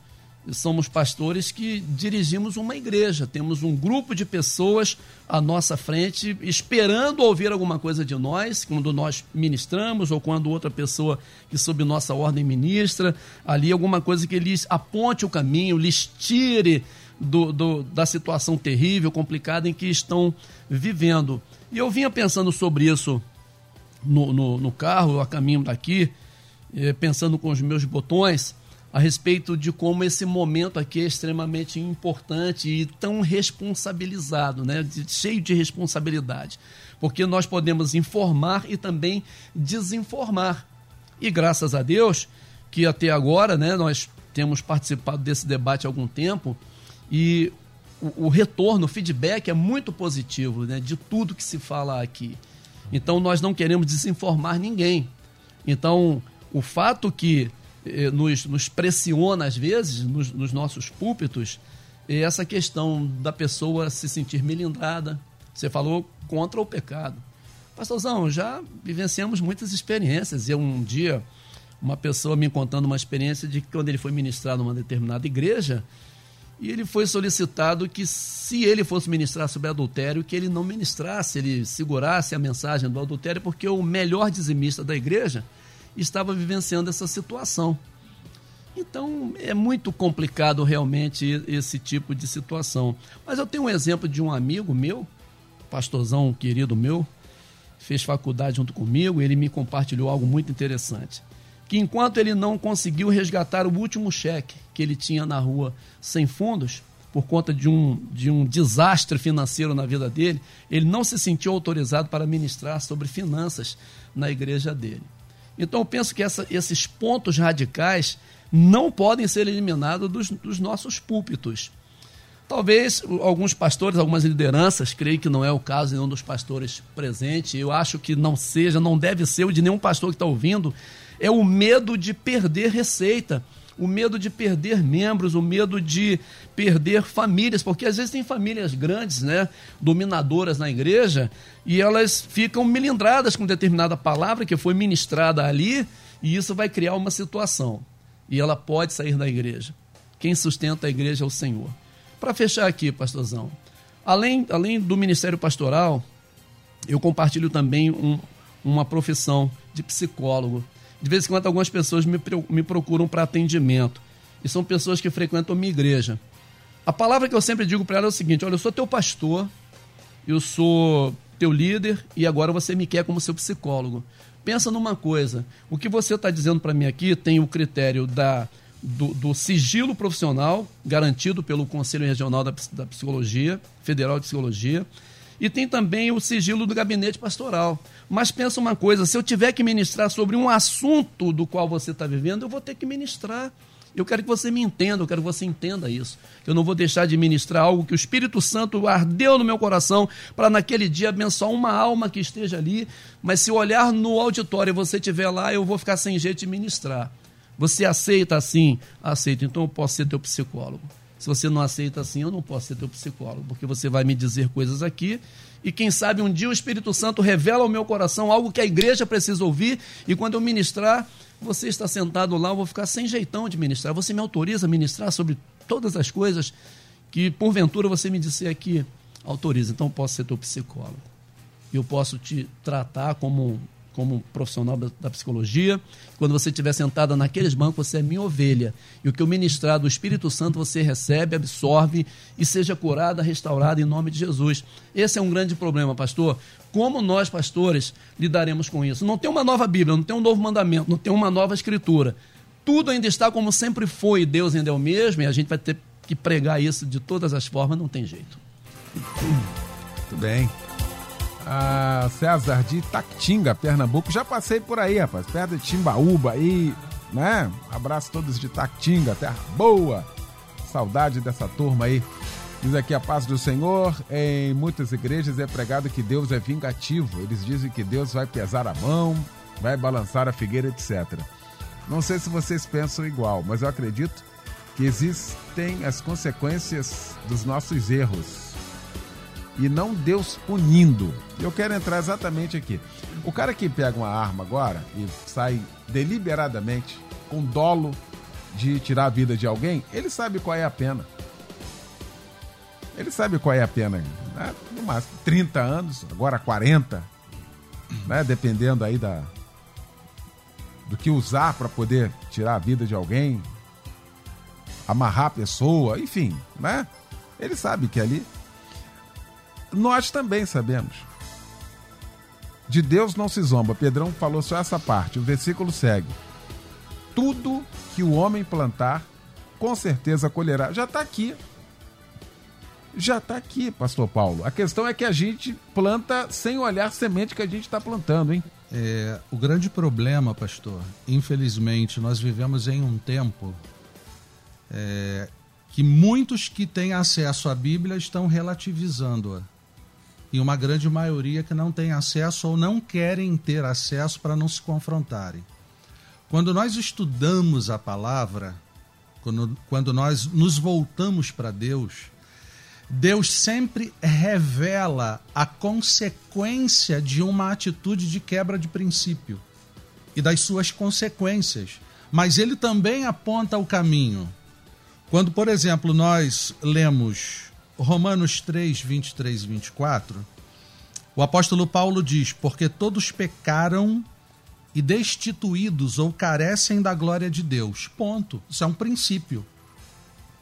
F: somos pastores que dirigimos uma igreja, temos um grupo de pessoas à nossa frente esperando ouvir alguma coisa de nós, quando nós ministramos ou quando outra pessoa que sob nossa ordem ministra, ali alguma coisa que lhes aponte o caminho, lhes tire do, do, da situação terrível, complicada em que estão vivendo. E eu vinha pensando sobre isso no, no, no carro, a caminho daqui, eh, pensando com os meus botões a respeito de como esse momento aqui é extremamente importante e tão responsabilizado, né? Cheio de responsabilidade. Porque nós podemos informar e também desinformar. E graças a Deus que até agora né, nós temos participado desse debate há algum tempo e o, o retorno, o feedback é muito positivo né, de tudo que se fala aqui. Então nós não queremos desinformar ninguém. Então, o fato que nos, nos pressiona às vezes, nos, nos nossos púlpitos, é essa questão da pessoa se sentir melindrada. Você falou contra o pecado. Pastorzão, já vivenciamos muitas experiências. Eu um dia, uma pessoa me contando uma experiência de quando ele foi ministrar numa determinada igreja, e ele foi solicitado que se ele fosse ministrar sobre adultério, que ele não ministrasse, ele segurasse a mensagem do adultério, porque o melhor dizimista da igreja estava vivenciando essa situação. Então é muito complicado realmente esse tipo de situação. Mas eu tenho um exemplo de um amigo meu, pastorzão querido meu, fez faculdade junto comigo, ele me compartilhou algo muito interessante. Que enquanto ele não conseguiu resgatar o último cheque que ele tinha na rua sem fundos, por conta de um, de um desastre financeiro na vida dele, ele não se sentiu autorizado para ministrar sobre finanças na igreja dele. Então eu penso que essa, esses pontos radicais não podem ser eliminados dos, dos nossos púlpitos. Talvez alguns pastores, algumas lideranças, creio que não é o caso de nenhum dos pastores presentes, eu acho que não seja, não deve ser o de nenhum pastor que está ouvindo, é o medo de perder receita o medo de perder membros, o medo de perder famílias, porque às vezes tem famílias grandes, né, dominadoras na igreja, e elas ficam melindradas com determinada palavra que foi ministrada ali, e isso vai criar uma situação. E ela pode sair da igreja. Quem sustenta a igreja é o Senhor. Para fechar aqui, pastorzão, Além, além do ministério pastoral, eu compartilho também um, uma profissão de psicólogo. De vez em quando, algumas pessoas me, me procuram para atendimento. E são pessoas que frequentam minha igreja. A palavra que eu sempre digo para ela é o seguinte: olha, eu sou teu pastor, eu sou teu líder e agora você me quer como seu psicólogo. Pensa numa coisa: o que você está dizendo para mim aqui tem o critério da, do, do, sigilo profissional garantido pelo Conselho Regional da, da Psicologia, Federal de Psicologia, e tem também o sigilo do gabinete pastoral. Mas pensa uma coisa: se eu tiver que ministrar sobre um assunto do qual você está vivendo, eu vou ter que ministrar. Eu quero que você me entenda, eu quero que você entenda isso. Eu não vou deixar de ministrar algo que o Espírito Santo ardeu no meu coração para naquele dia abençoar uma alma que esteja ali. Mas se olhar no auditório e você estiver lá, eu vou ficar sem jeito de ministrar. Você aceita assim? Aceita. Então eu posso ser teu psicólogo. Se você não aceita assim, eu não posso ser teu psicólogo, porque você vai me dizer coisas aqui e quem sabe um dia o Espírito Santo revela ao meu coração algo que a igreja precisa ouvir e quando eu ministrar, você está sentado lá, eu vou ficar sem jeitão de ministrar. Você me autoriza a ministrar sobre todas as coisas que porventura você me disser aqui, autoriza. Então eu posso ser teu psicólogo. Eu posso te tratar como como profissional da, psicologia. Quando você estiver sentada naqueles bancos, você é minha ovelha. E o que eu ministrar do Espírito Santo você recebe, absorve e seja curada, restaurada em nome de Jesus. Esse é um grande problema, pastor. Como nós, pastores, lidaremos com isso? Não tem uma nova Bíblia, não tem um novo mandamento, não tem uma nova escritura. Tudo ainda está como sempre foi, Deus ainda é o mesmo, e a gente vai ter que pregar isso de todas as formas, não tem jeito.
A: Muito bem a César de Tactinga, Pernambuco. Já passei por aí, rapaz, perto de Timbaúba aí, né? Abraço todos de Tactinga, terra boa. Saudade dessa turma aí. Diz aqui a paz do Senhor. Em muitas igrejas é pregado que Deus é vingativo. Eles dizem que Deus vai pesar a mão, vai balançar a figueira, etc. Não sei se vocês pensam igual, mas eu acredito que existem as consequências dos nossos erros e não Deus punindo. Eu quero entrar exatamente aqui. O cara que pega uma arma agora e sai deliberadamente com dolo de tirar a vida de alguém, ele sabe qual é a pena. Ele sabe qual é a pena. Né? No máximo 30 anos, agora 40, né? dependendo aí da, do que usar para poder tirar a vida de alguém, amarrar a pessoa, enfim, né? Ele sabe que ali nós também sabemos. De Deus não se zomba. Pedrão falou só essa parte. O versículo segue. Tudo que o homem plantar, com certeza colherá. Já está aqui. Já está aqui, pastor Paulo. A questão é que a gente planta sem olhar a semente que a gente está plantando, hein?
C: É, o grande problema, pastor, infelizmente, nós vivemos em um tempo é, que muitos que têm acesso à Bíblia estão relativizando-a e uma grande maioria que não tem acesso ou não querem ter acesso para não se confrontarem. Quando nós estudamos a palavra, quando, quando nós nos voltamos para Deus, Deus sempre revela a consequência de uma atitude de quebra de princípio e das suas consequências, mas ele também aponta o caminho. Quando, por exemplo, nós lemos Romanos 3, 23 e 24, o apóstolo Paulo diz: Porque todos pecaram e destituídos ou carecem da glória de Deus. Ponto. Isso é um princípio.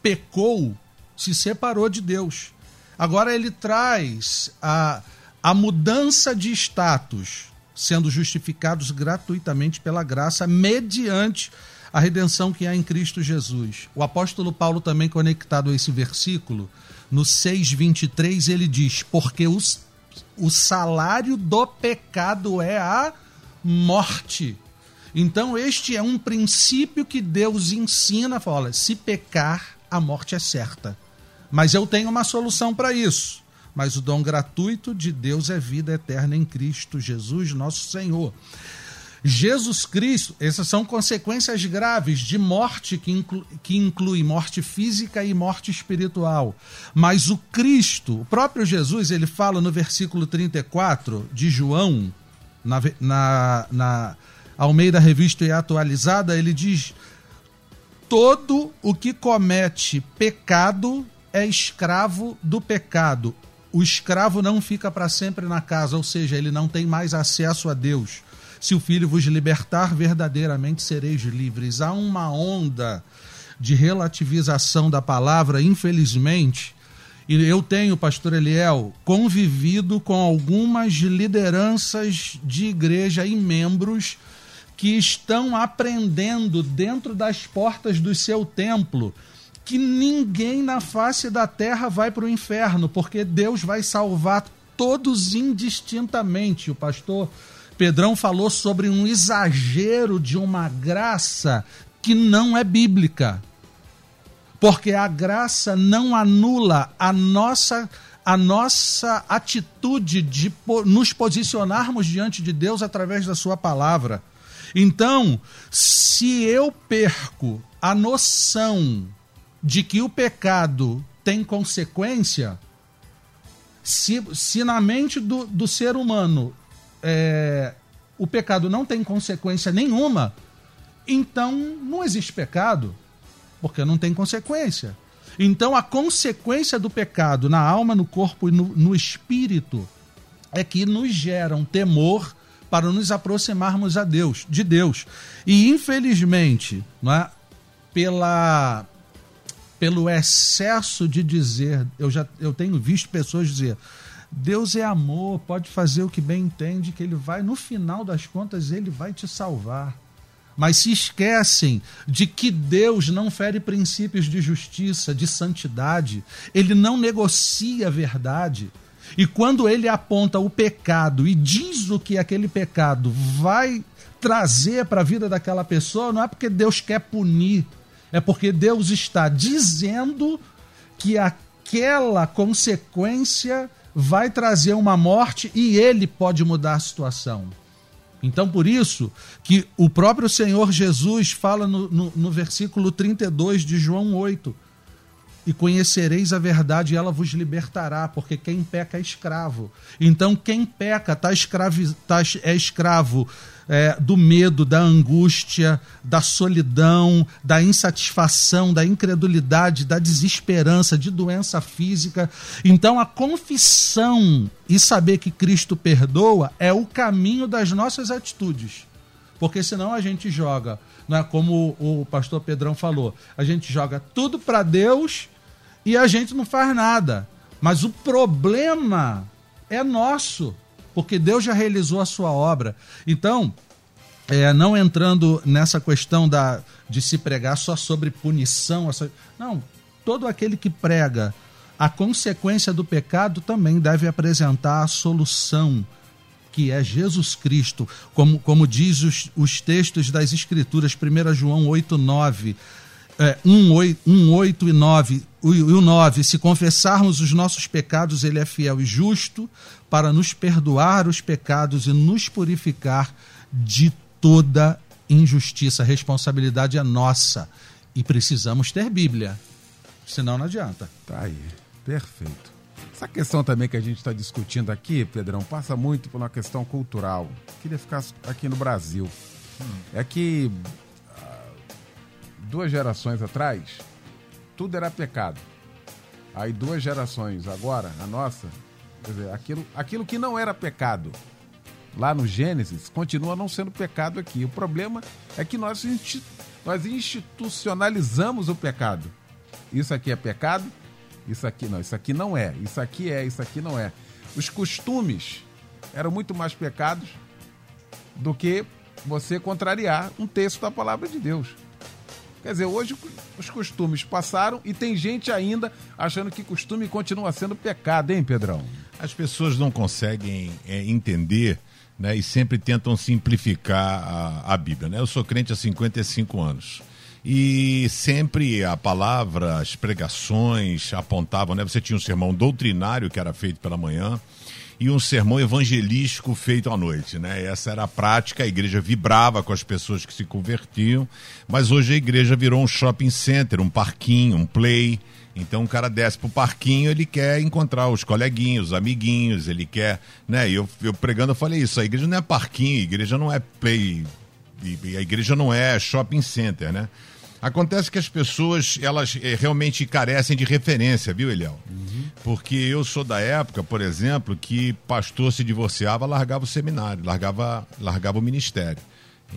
C: Pecou, se separou de Deus. Agora ele traz a, a mudança de status, sendo justificados gratuitamente pela graça, mediante a redenção que há em Cristo Jesus. O apóstolo Paulo, também conectado a esse versículo, no 6,23, ele diz: Porque os, o salário do pecado é a morte. Então, este é um princípio que Deus ensina: fala, se pecar, a morte é certa. Mas eu tenho uma solução para isso. Mas o dom gratuito de Deus é vida eterna em Cristo Jesus, nosso Senhor. Jesus Cristo, essas são consequências graves de morte que, inclu, que inclui morte física e morte espiritual. Mas o Cristo, o próprio Jesus, ele fala no versículo 34 de João, na, na, na Almeida Revista e Atualizada, ele diz: Todo o que comete pecado é escravo do pecado. o escravo não fica para sempre na casa, ou seja, ele não tem mais acesso a Deus. Se o filho vos libertar, verdadeiramente sereis livres. Há uma onda de relativização da palavra, infelizmente. E eu tenho, pastor Eliel, convivido com algumas lideranças de igreja e membros que estão aprendendo dentro das portas do seu templo que ninguém na face da terra vai para o inferno, porque Deus vai salvar todos indistintamente. O pastor Pedrão falou sobre um exagero de uma graça que não é bíblica. Porque a graça não anula a nossa a nossa atitude de nos posicionarmos diante de Deus através da sua palavra. Então, se eu perco a noção de que o pecado tem consequência, se, se na mente do, do ser humano é, o pecado não tem consequência nenhuma, então não existe pecado, porque não tem consequência. Então a consequência do pecado na alma, no corpo e no, no espírito é que nos gera um temor para nos aproximarmos a Deus, de Deus. E infelizmente, é, pela pelo excesso de dizer, eu já eu tenho visto pessoas dizer, Deus é amor, pode fazer o que bem entende, que ele vai, no final das contas, ele vai te salvar. Mas se esquecem de que Deus não fere princípios de justiça, de santidade, ele não negocia a verdade. E quando ele aponta o pecado e diz o que aquele pecado vai trazer para a vida daquela pessoa, não é porque Deus quer punir, é porque Deus está dizendo que aquela consequência vai trazer uma morte e ele pode mudar a situação. Então, por isso que o próprio Senhor Jesus fala no, no, no versículo 32 de João 8: E conhecereis a verdade, e ela vos libertará, porque quem peca é escravo. Então, quem peca tá escravi, tá, é escravo é, do medo, da angústia, da solidão, da insatisfação, da incredulidade, da desesperança, de doença física. Então, a confissão e saber que Cristo perdoa é o caminho das nossas atitudes. Porque senão a gente joga, não é como o pastor Pedrão falou, a gente joga tudo para Deus e a gente não faz nada. Mas o problema é nosso porque Deus já realizou a sua obra. Então, é, não entrando nessa questão da, de se pregar só sobre punição, essa, não, todo aquele que prega a consequência do pecado também deve apresentar a solução, que é Jesus Cristo, como, como diz os, os textos das Escrituras, 1 João 8, 9 é, 1, 8, 1, 8 e 9, o, o 9, se confessarmos os nossos pecados, ele é fiel e justo para nos perdoar os pecados e nos purificar de toda injustiça. A responsabilidade é nossa e precisamos ter Bíblia, senão não adianta.
A: Tá aí, perfeito. Essa questão também que a gente está discutindo aqui, Pedrão, passa muito por uma questão cultural. Queria ficar aqui no Brasil. Hum. É que duas gerações atrás, tudo era pecado. Aí duas gerações agora, a nossa, quer dizer, aquilo, aquilo que não era pecado lá no Gênesis, continua não sendo pecado aqui. O problema é que nós, nós institucionalizamos o pecado. Isso aqui é pecado, isso aqui não, isso aqui não é, isso aqui é, isso aqui não é. Os costumes eram muito mais pecados do que você contrariar um texto da palavra de Deus. Quer dizer, hoje os costumes passaram e tem gente ainda achando que costume continua sendo pecado, hein, Pedrão?
E: As pessoas não conseguem é, entender né, e sempre tentam simplificar a, a Bíblia. Né? Eu sou crente há 55 anos. E sempre a palavra, as pregações apontavam, né? Você tinha um sermão doutrinário que era feito pela manhã, e um sermão evangelístico feito à noite, né? Essa era a prática, a igreja vibrava com as pessoas que se convertiam, mas hoje a igreja virou um shopping center, um parquinho, um play. Então o cara desce pro parquinho, ele quer encontrar os coleguinhos, os amiguinhos, ele quer, né? E eu, eu pregando eu falei isso, a igreja não é parquinho, a igreja não é play, a igreja não é shopping center, né? Acontece que as pessoas, elas é, realmente carecem de referência, viu, Eliel? Uhum. Porque eu sou da época, por exemplo, que pastor se divorciava, largava o seminário, largava, largava o ministério.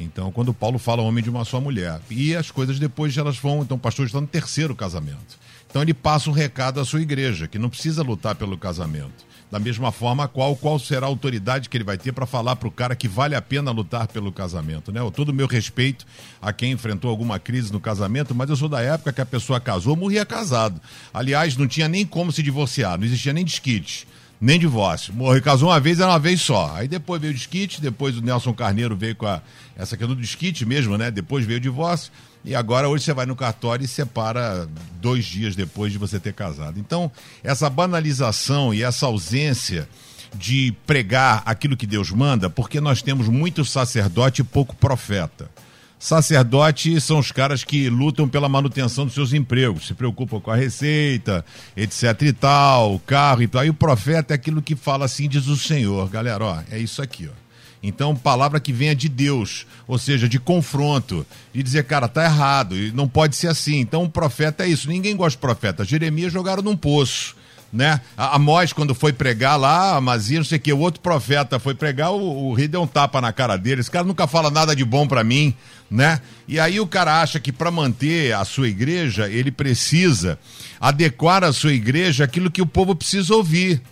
E: Então, quando Paulo fala homem de uma só mulher. E as coisas depois elas vão, então o pastor está no terceiro casamento. Então ele passa um recado à sua igreja, que não precisa lutar pelo casamento da mesma forma, qual, qual será a autoridade que ele vai ter para falar para o cara que vale a pena lutar pelo casamento, né? Todo o meu respeito a quem enfrentou alguma crise no casamento, mas eu sou da época que a pessoa casou, morria casado. Aliás, não tinha nem como se divorciar, não existia nem disquite nem divórcio. Morreu, casou uma vez, era uma vez só. Aí depois veio o disquite, depois o Nelson Carneiro veio com a, essa questão do disquite mesmo, né? Depois veio o divórcio. E agora hoje você vai no cartório e separa dois dias depois de você ter casado. Então, essa banalização e essa ausência de pregar aquilo que Deus manda, porque nós temos muito sacerdote e pouco profeta. Sacerdote são os caras que lutam pela manutenção dos seus empregos, se preocupam com a receita, etc e tal, carro e tal. E o profeta é aquilo que fala assim, diz o Senhor. Galera, ó, é isso aqui, ó. Então, palavra que venha de Deus, ou seja, de confronto, de dizer, cara, tá errado, não pode ser assim. Então, o profeta é isso. Ninguém gosta de profeta. Jeremias jogaram num poço. Né? A Amós, quando foi pregar lá, Amazia, não sei o que, o outro profeta foi pregar, o, o rei deu um tapa na cara dele. Esse cara nunca fala nada de bom para mim, né? E aí o cara acha que para manter a sua igreja, ele precisa adequar a sua igreja aquilo que o povo precisa ouvir.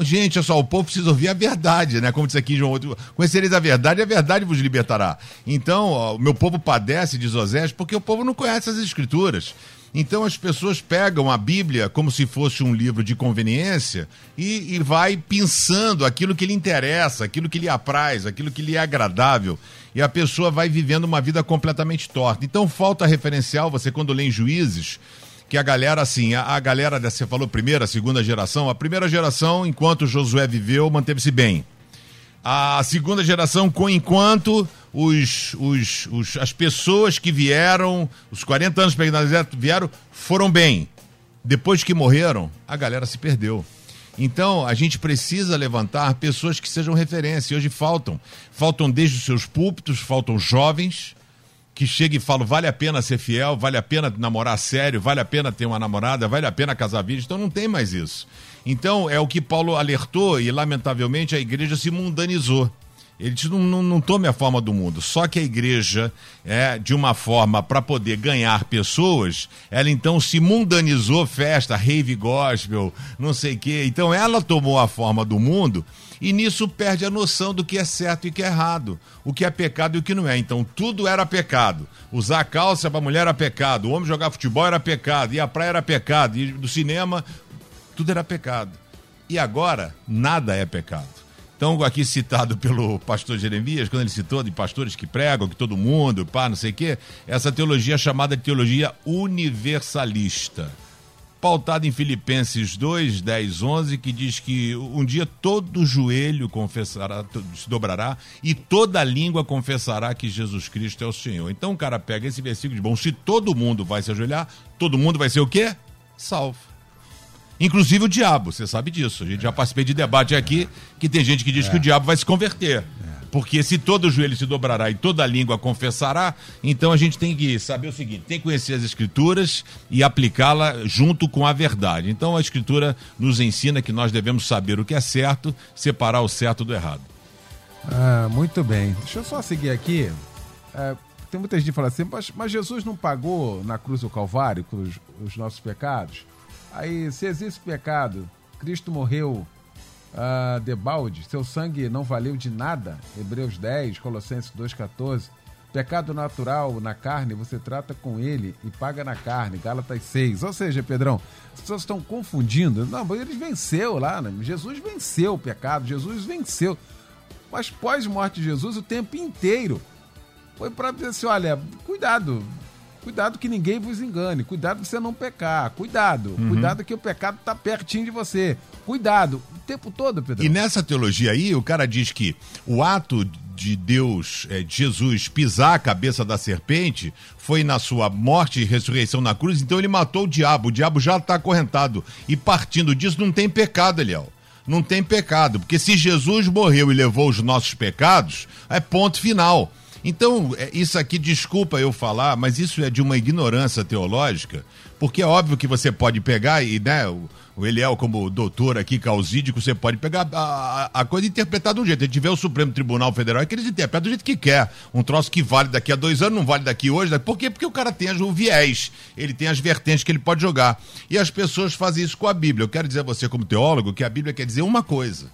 E: Gente, é só, o povo precisa ouvir a verdade, né? Como disse aqui João outro, conhecereis a verdade e a verdade vos libertará. Então, o meu povo padece, diz Osés, porque o povo não conhece as escrituras. Então as pessoas pegam a Bíblia como se fosse um livro de conveniência e, e vai pensando aquilo que lhe interessa, aquilo que lhe apraz, aquilo que lhe é agradável. E a pessoa vai vivendo uma vida completamente torta. Então falta referencial, você quando lê em juízes, que a galera, assim, a, a galera, você falou primeira, segunda geração, a primeira geração, enquanto Josué viveu, manteve-se bem. A segunda geração, com enquanto os, os, os, as pessoas que vieram, os 40 anos para vieram, foram bem. Depois que morreram, a galera se perdeu. Então, a gente precisa levantar pessoas que sejam referência. Hoje faltam. Faltam desde os seus púlpitos, faltam jovens, que chega e fala, vale a pena ser fiel, vale a pena namorar sério, vale a pena ter uma namorada, vale a pena casar virgem. Então não tem mais isso. Então é o que Paulo alertou e, lamentavelmente, a igreja se mundanizou. Ele disse: não, não, não tome a forma do mundo. Só que a igreja, é, de uma forma para poder ganhar pessoas, ela então se mundanizou, festa, rave gospel, não sei o quê. Então ela tomou a forma do mundo e nisso perde a noção do que é certo e que é errado, o que é pecado e o que não é. Então tudo era pecado. Usar calça para mulher era pecado, o homem jogar futebol era pecado, e a praia era pecado, e do cinema, tudo era pecado. E agora, nada é pecado. Então, aqui citado pelo pastor Jeremias, quando ele citou de pastores que pregam, que todo mundo, pá, não sei o quê, essa teologia é chamada de teologia universalista. Pautada em Filipenses 2, 10, 11, que diz que um dia todo joelho confessará, se dobrará e toda língua confessará que Jesus Cristo é o Senhor. Então o cara pega esse versículo de bom, se todo mundo vai se ajoelhar, todo mundo vai ser o quê? Salvo. Inclusive o diabo, você sabe disso. A gente já participei de debate aqui que tem gente que diz é. que o diabo vai se converter. É. Porque se todo joelho se dobrará e toda língua confessará, então a gente tem que saber o seguinte: tem que conhecer as escrituras e aplicá-la junto com a verdade. Então a escritura nos ensina que nós devemos saber o que é certo, separar o certo do errado.
A: Ah, muito bem. Deixa eu só seguir aqui. É, tem muita gente que fala assim, mas, mas, Jesus não pagou na cruz do Calvário os, os nossos pecados? Aí, se existe pecado, Cristo morreu uh, de balde, seu sangue não valeu de nada. Hebreus 10, Colossenses 2,14. Pecado natural na carne, você trata com ele e paga na carne. Gálatas 6. Ou seja, Pedrão, as pessoas estão confundindo. Não, ele venceu lá, né? Jesus venceu o pecado, Jesus venceu. Mas pós-morte de Jesus, o tempo inteiro foi para dizer assim: olha, cuidado, Cuidado que ninguém vos engane. Cuidado que você não pecar. Cuidado. Uhum. Cuidado que o pecado está pertinho de você. Cuidado. O tempo todo, Pedro.
E: E nessa teologia aí, o cara diz que o ato de Deus, é, de Jesus, pisar a cabeça da serpente foi na sua morte e ressurreição na cruz, então ele matou o diabo. O diabo já está acorrentado. E partindo disso, não tem pecado, Eliel. Não tem pecado. Porque se Jesus morreu e levou os nossos pecados, é ponto final. Então, é, isso aqui, desculpa eu falar, mas isso é de uma ignorância teológica, porque é óbvio que você pode pegar e, né, o, Eliel, como doutor aqui, causídico, você pode pegar a, a, a coisa e interpretar de um jeito. A gente vê o Supremo Tribunal Federal é que eles interpretam do jeito que quer. Um troço que vale daqui a dois anos, não vale daqui hoje. Por quê? Porque o cara tem o viés, ele tem as vertentes que ele pode jogar. E as pessoas fazem isso com a Bíblia. Eu quero dizer a você, como teólogo, que a Bíblia quer dizer uma coisa.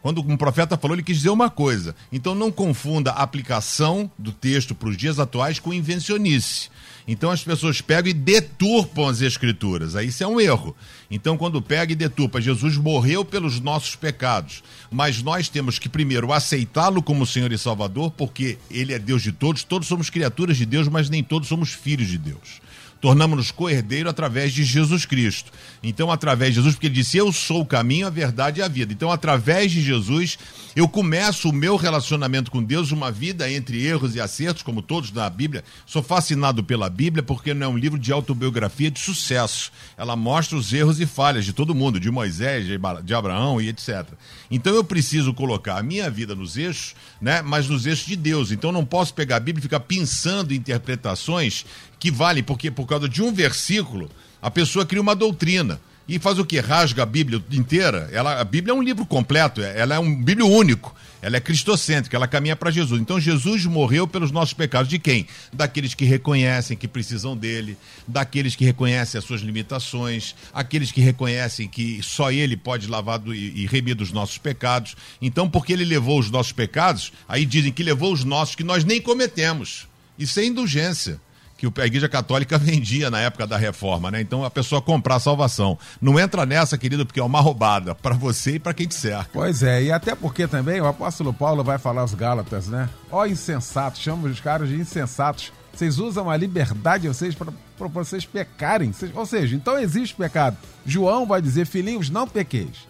E: Quando um profeta falou, ele quis dizer uma coisa. Então não confunda a aplicação do texto para os dias atuais com invencionice. Então as pessoas pegam e deturpam as escrituras. Aí isso é um erro. Então quando pega e deturpa, Jesus morreu pelos nossos pecados. Mas nós temos que primeiro aceitá-lo como Senhor e Salvador, porque ele é Deus de todos, todos somos criaturas de Deus, mas nem todos somos filhos de Deus tornamos-nos co-herdeiro através de Jesus Cristo. Então, através de Jesus, porque ele disse: Eu sou o caminho, a verdade e a vida. Então, através de Jesus, eu começo o meu relacionamento com Deus, uma vida entre erros e acertos, como todos na Bíblia. Sou fascinado pela Bíblia porque não é um livro de autobiografia de sucesso. Ela mostra os erros e falhas de todo mundo, de Moisés, de Abraão e etc. Então, eu preciso colocar a minha vida nos eixos, né, mas nos eixos de Deus. Então, não posso pegar a Bíblia e ficar pensando interpretações que valem, porque por causa de um versículo, a pessoa cria uma doutrina. E faz o que? Rasga a Bíblia inteira. Ela, a Bíblia é um livro completo, ela é um Bíblia único. Ela é cristocêntrica, ela caminha para Jesus. Então Jesus morreu pelos nossos pecados. De quem? Daqueles que reconhecem que precisam dele, daqueles que reconhecem as suas limitações, aqueles que reconhecem que só ele pode lavar do, e, e remir dos nossos pecados. Então, porque ele levou os nossos pecados, aí dizem que levou os nossos que nós nem cometemos. Isso é indulgência que a Igreja Católica vendia na época da reforma, né? Então a pessoa comprar a salvação. Não entra nessa, querido, porque é uma roubada para você e para quem te cerca.
A: Pois é, e até porque também o apóstolo Paulo vai falar aos Gálatas, né? Ó, insensatos, chama os caras de insensatos. Vocês usam a liberdade de vocês para vocês pecarem. Ou seja, então existe pecado. João vai dizer, filhinhos, não pequeis.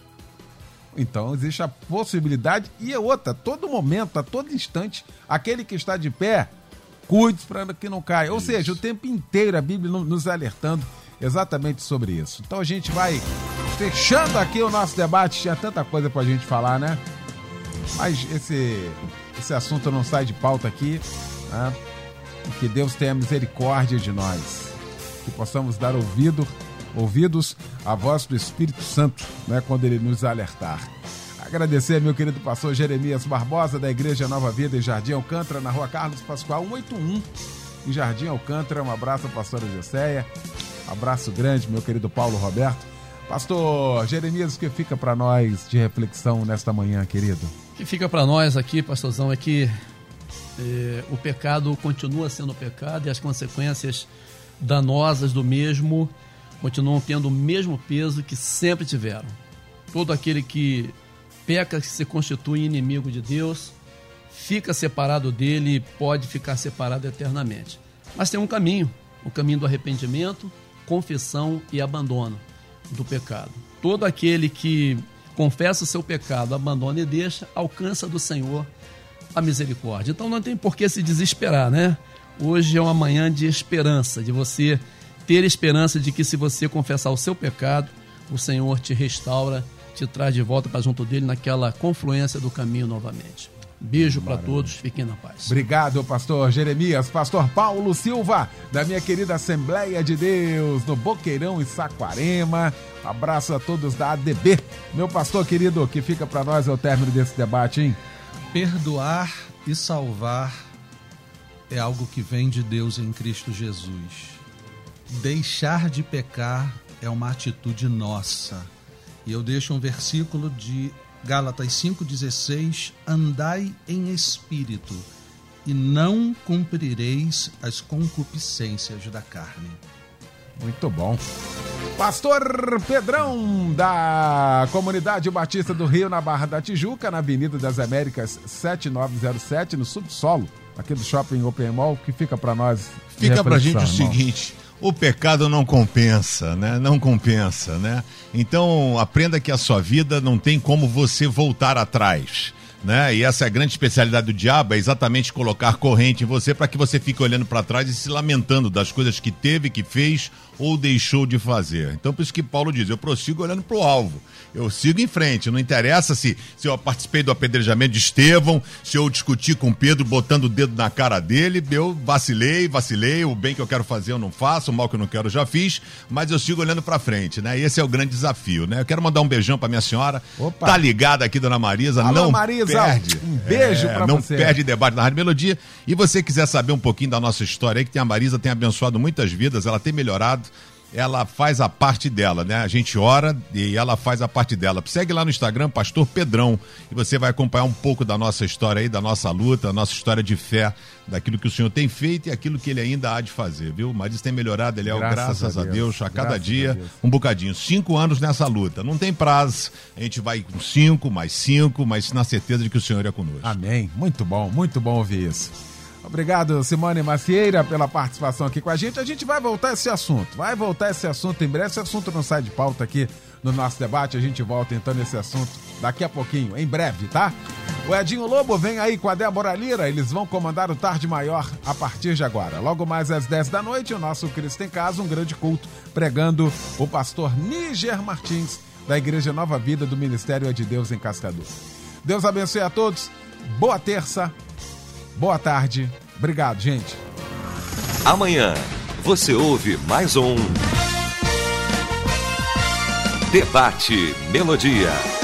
A: Então existe a possibilidade e é outra, todo momento, a todo instante, aquele que está de pé cuide para que não caia. Ou seja, o tempo inteiro a Bíblia nos alertando exatamente sobre isso. Então a gente vai fechando aqui o nosso debate. Tinha tanta coisa para a gente falar, né? Mas esse, esse assunto não sai de pauta aqui. Né? Que Deus tenha misericórdia de nós. Que possamos dar ouvido, ouvidos à voz do Espírito Santo, né? quando ele nos alertar. Agradecer meu querido pastor Jeremias Barbosa, da Igreja Nova Vida em Jardim Alcântara, na rua Carlos Pascoal 181, em Jardim Alcântara. Um abraço à pastora Gesseia. Abraço grande, meu querido Paulo Roberto. Pastor Jeremias, o que fica para nós de reflexão nesta manhã, querido?
F: O que fica para nós aqui, pastorzão, é que é, o pecado continua sendo pecado e as consequências danosas do mesmo continuam tendo o mesmo peso que sempre tiveram. Todo aquele que peca se constitui inimigo de Deus, fica separado dele e pode ficar separado eternamente. Mas tem um caminho, o caminho do arrependimento, confissão e abandono do pecado. Todo aquele que confessa o seu pecado, abandona e deixa, alcança do Senhor a misericórdia. Então não tem por que se desesperar, né? Hoje é uma manhã de esperança, de você ter esperança de que se você confessar o seu pecado, o Senhor te restaura te traz de volta para junto dele naquela confluência do caminho novamente. Beijo para todos, fiquem na paz.
A: Obrigado, pastor Jeremias, pastor Paulo Silva, da minha querida Assembleia de Deus, no Boqueirão e Saquarema. Abraço a todos da ADB. Meu pastor querido, que fica para nós ao término desse debate, hein?
C: Perdoar e salvar é algo que vem de Deus em Cristo Jesus. Deixar de pecar é uma atitude nossa e eu deixo um versículo de Gálatas 5,16: Andai em espírito, e não cumprireis as concupiscências da carne.
A: Muito bom. Pastor Pedrão, da Comunidade Batista do Rio, na Barra da Tijuca, na Avenida das Américas 7907, no subsolo, aqui do Shopping Open Mall, que fica para nós.
E: Fica para gente o irmão. seguinte: o pecado não compensa, né? Não compensa, né? Então aprenda que a sua vida não tem como você voltar atrás. Né? E essa é a grande especialidade do diabo, é exatamente colocar corrente em você para que você fique olhando para trás e se lamentando das coisas que teve, que fez ou deixou de fazer. Então, por isso que Paulo diz: eu prossigo olhando para o alvo, eu sigo em frente. Não interessa se, se eu participei do apedrejamento de Estevão, se eu discuti com Pedro botando o dedo na cara dele, eu vacilei, vacilei, o bem que eu quero fazer eu não faço, o mal que eu não quero eu já fiz, mas eu sigo olhando para frente, né? E esse é o grande desafio, né? Eu quero mandar um beijão para minha senhora, Opa. tá ligada aqui, dona Marisa, Alô, não Marisa, perde.
A: Um beijo é,
E: para você. Não perde debate da Rádio Melodia. E você quiser saber um pouquinho da nossa história aí, que tem a Marisa tem abençoado muitas vidas, ela tem melhorado ela faz a parte dela, né? A gente ora e ela faz a parte dela. Segue lá no Instagram, Pastor Pedrão, e você vai acompanhar um pouco da nossa história aí, da nossa luta, da nossa história de fé, daquilo que o Senhor tem feito e aquilo que ele ainda há de fazer, viu? Mas isso tem melhorado, ele é graças, graças a, Deus. a Deus, a cada dia a um bocadinho. Cinco anos nessa luta, não tem prazo, a gente vai com cinco, mais cinco, mas na certeza de que o Senhor é conosco.
A: Amém. Muito bom, muito bom ouvir isso. Obrigado, Simone Macieira, pela participação aqui com a gente. A gente vai voltar esse assunto. Vai voltar esse assunto em breve. Esse assunto não sai de pauta aqui no nosso debate. A gente volta então nesse assunto daqui a pouquinho, em breve, tá? O Edinho Lobo vem aí com a Débora Lira. Eles vão comandar o Tarde Maior a partir de agora. Logo mais às 10 da noite, o nosso Cristo em Casa, um grande culto, pregando o pastor Níger Martins, da Igreja Nova Vida do Ministério de Deus em Cascador. Deus abençoe a todos. Boa terça. Boa tarde. Obrigado, gente.
D: Amanhã você ouve mais um Debate Melodia.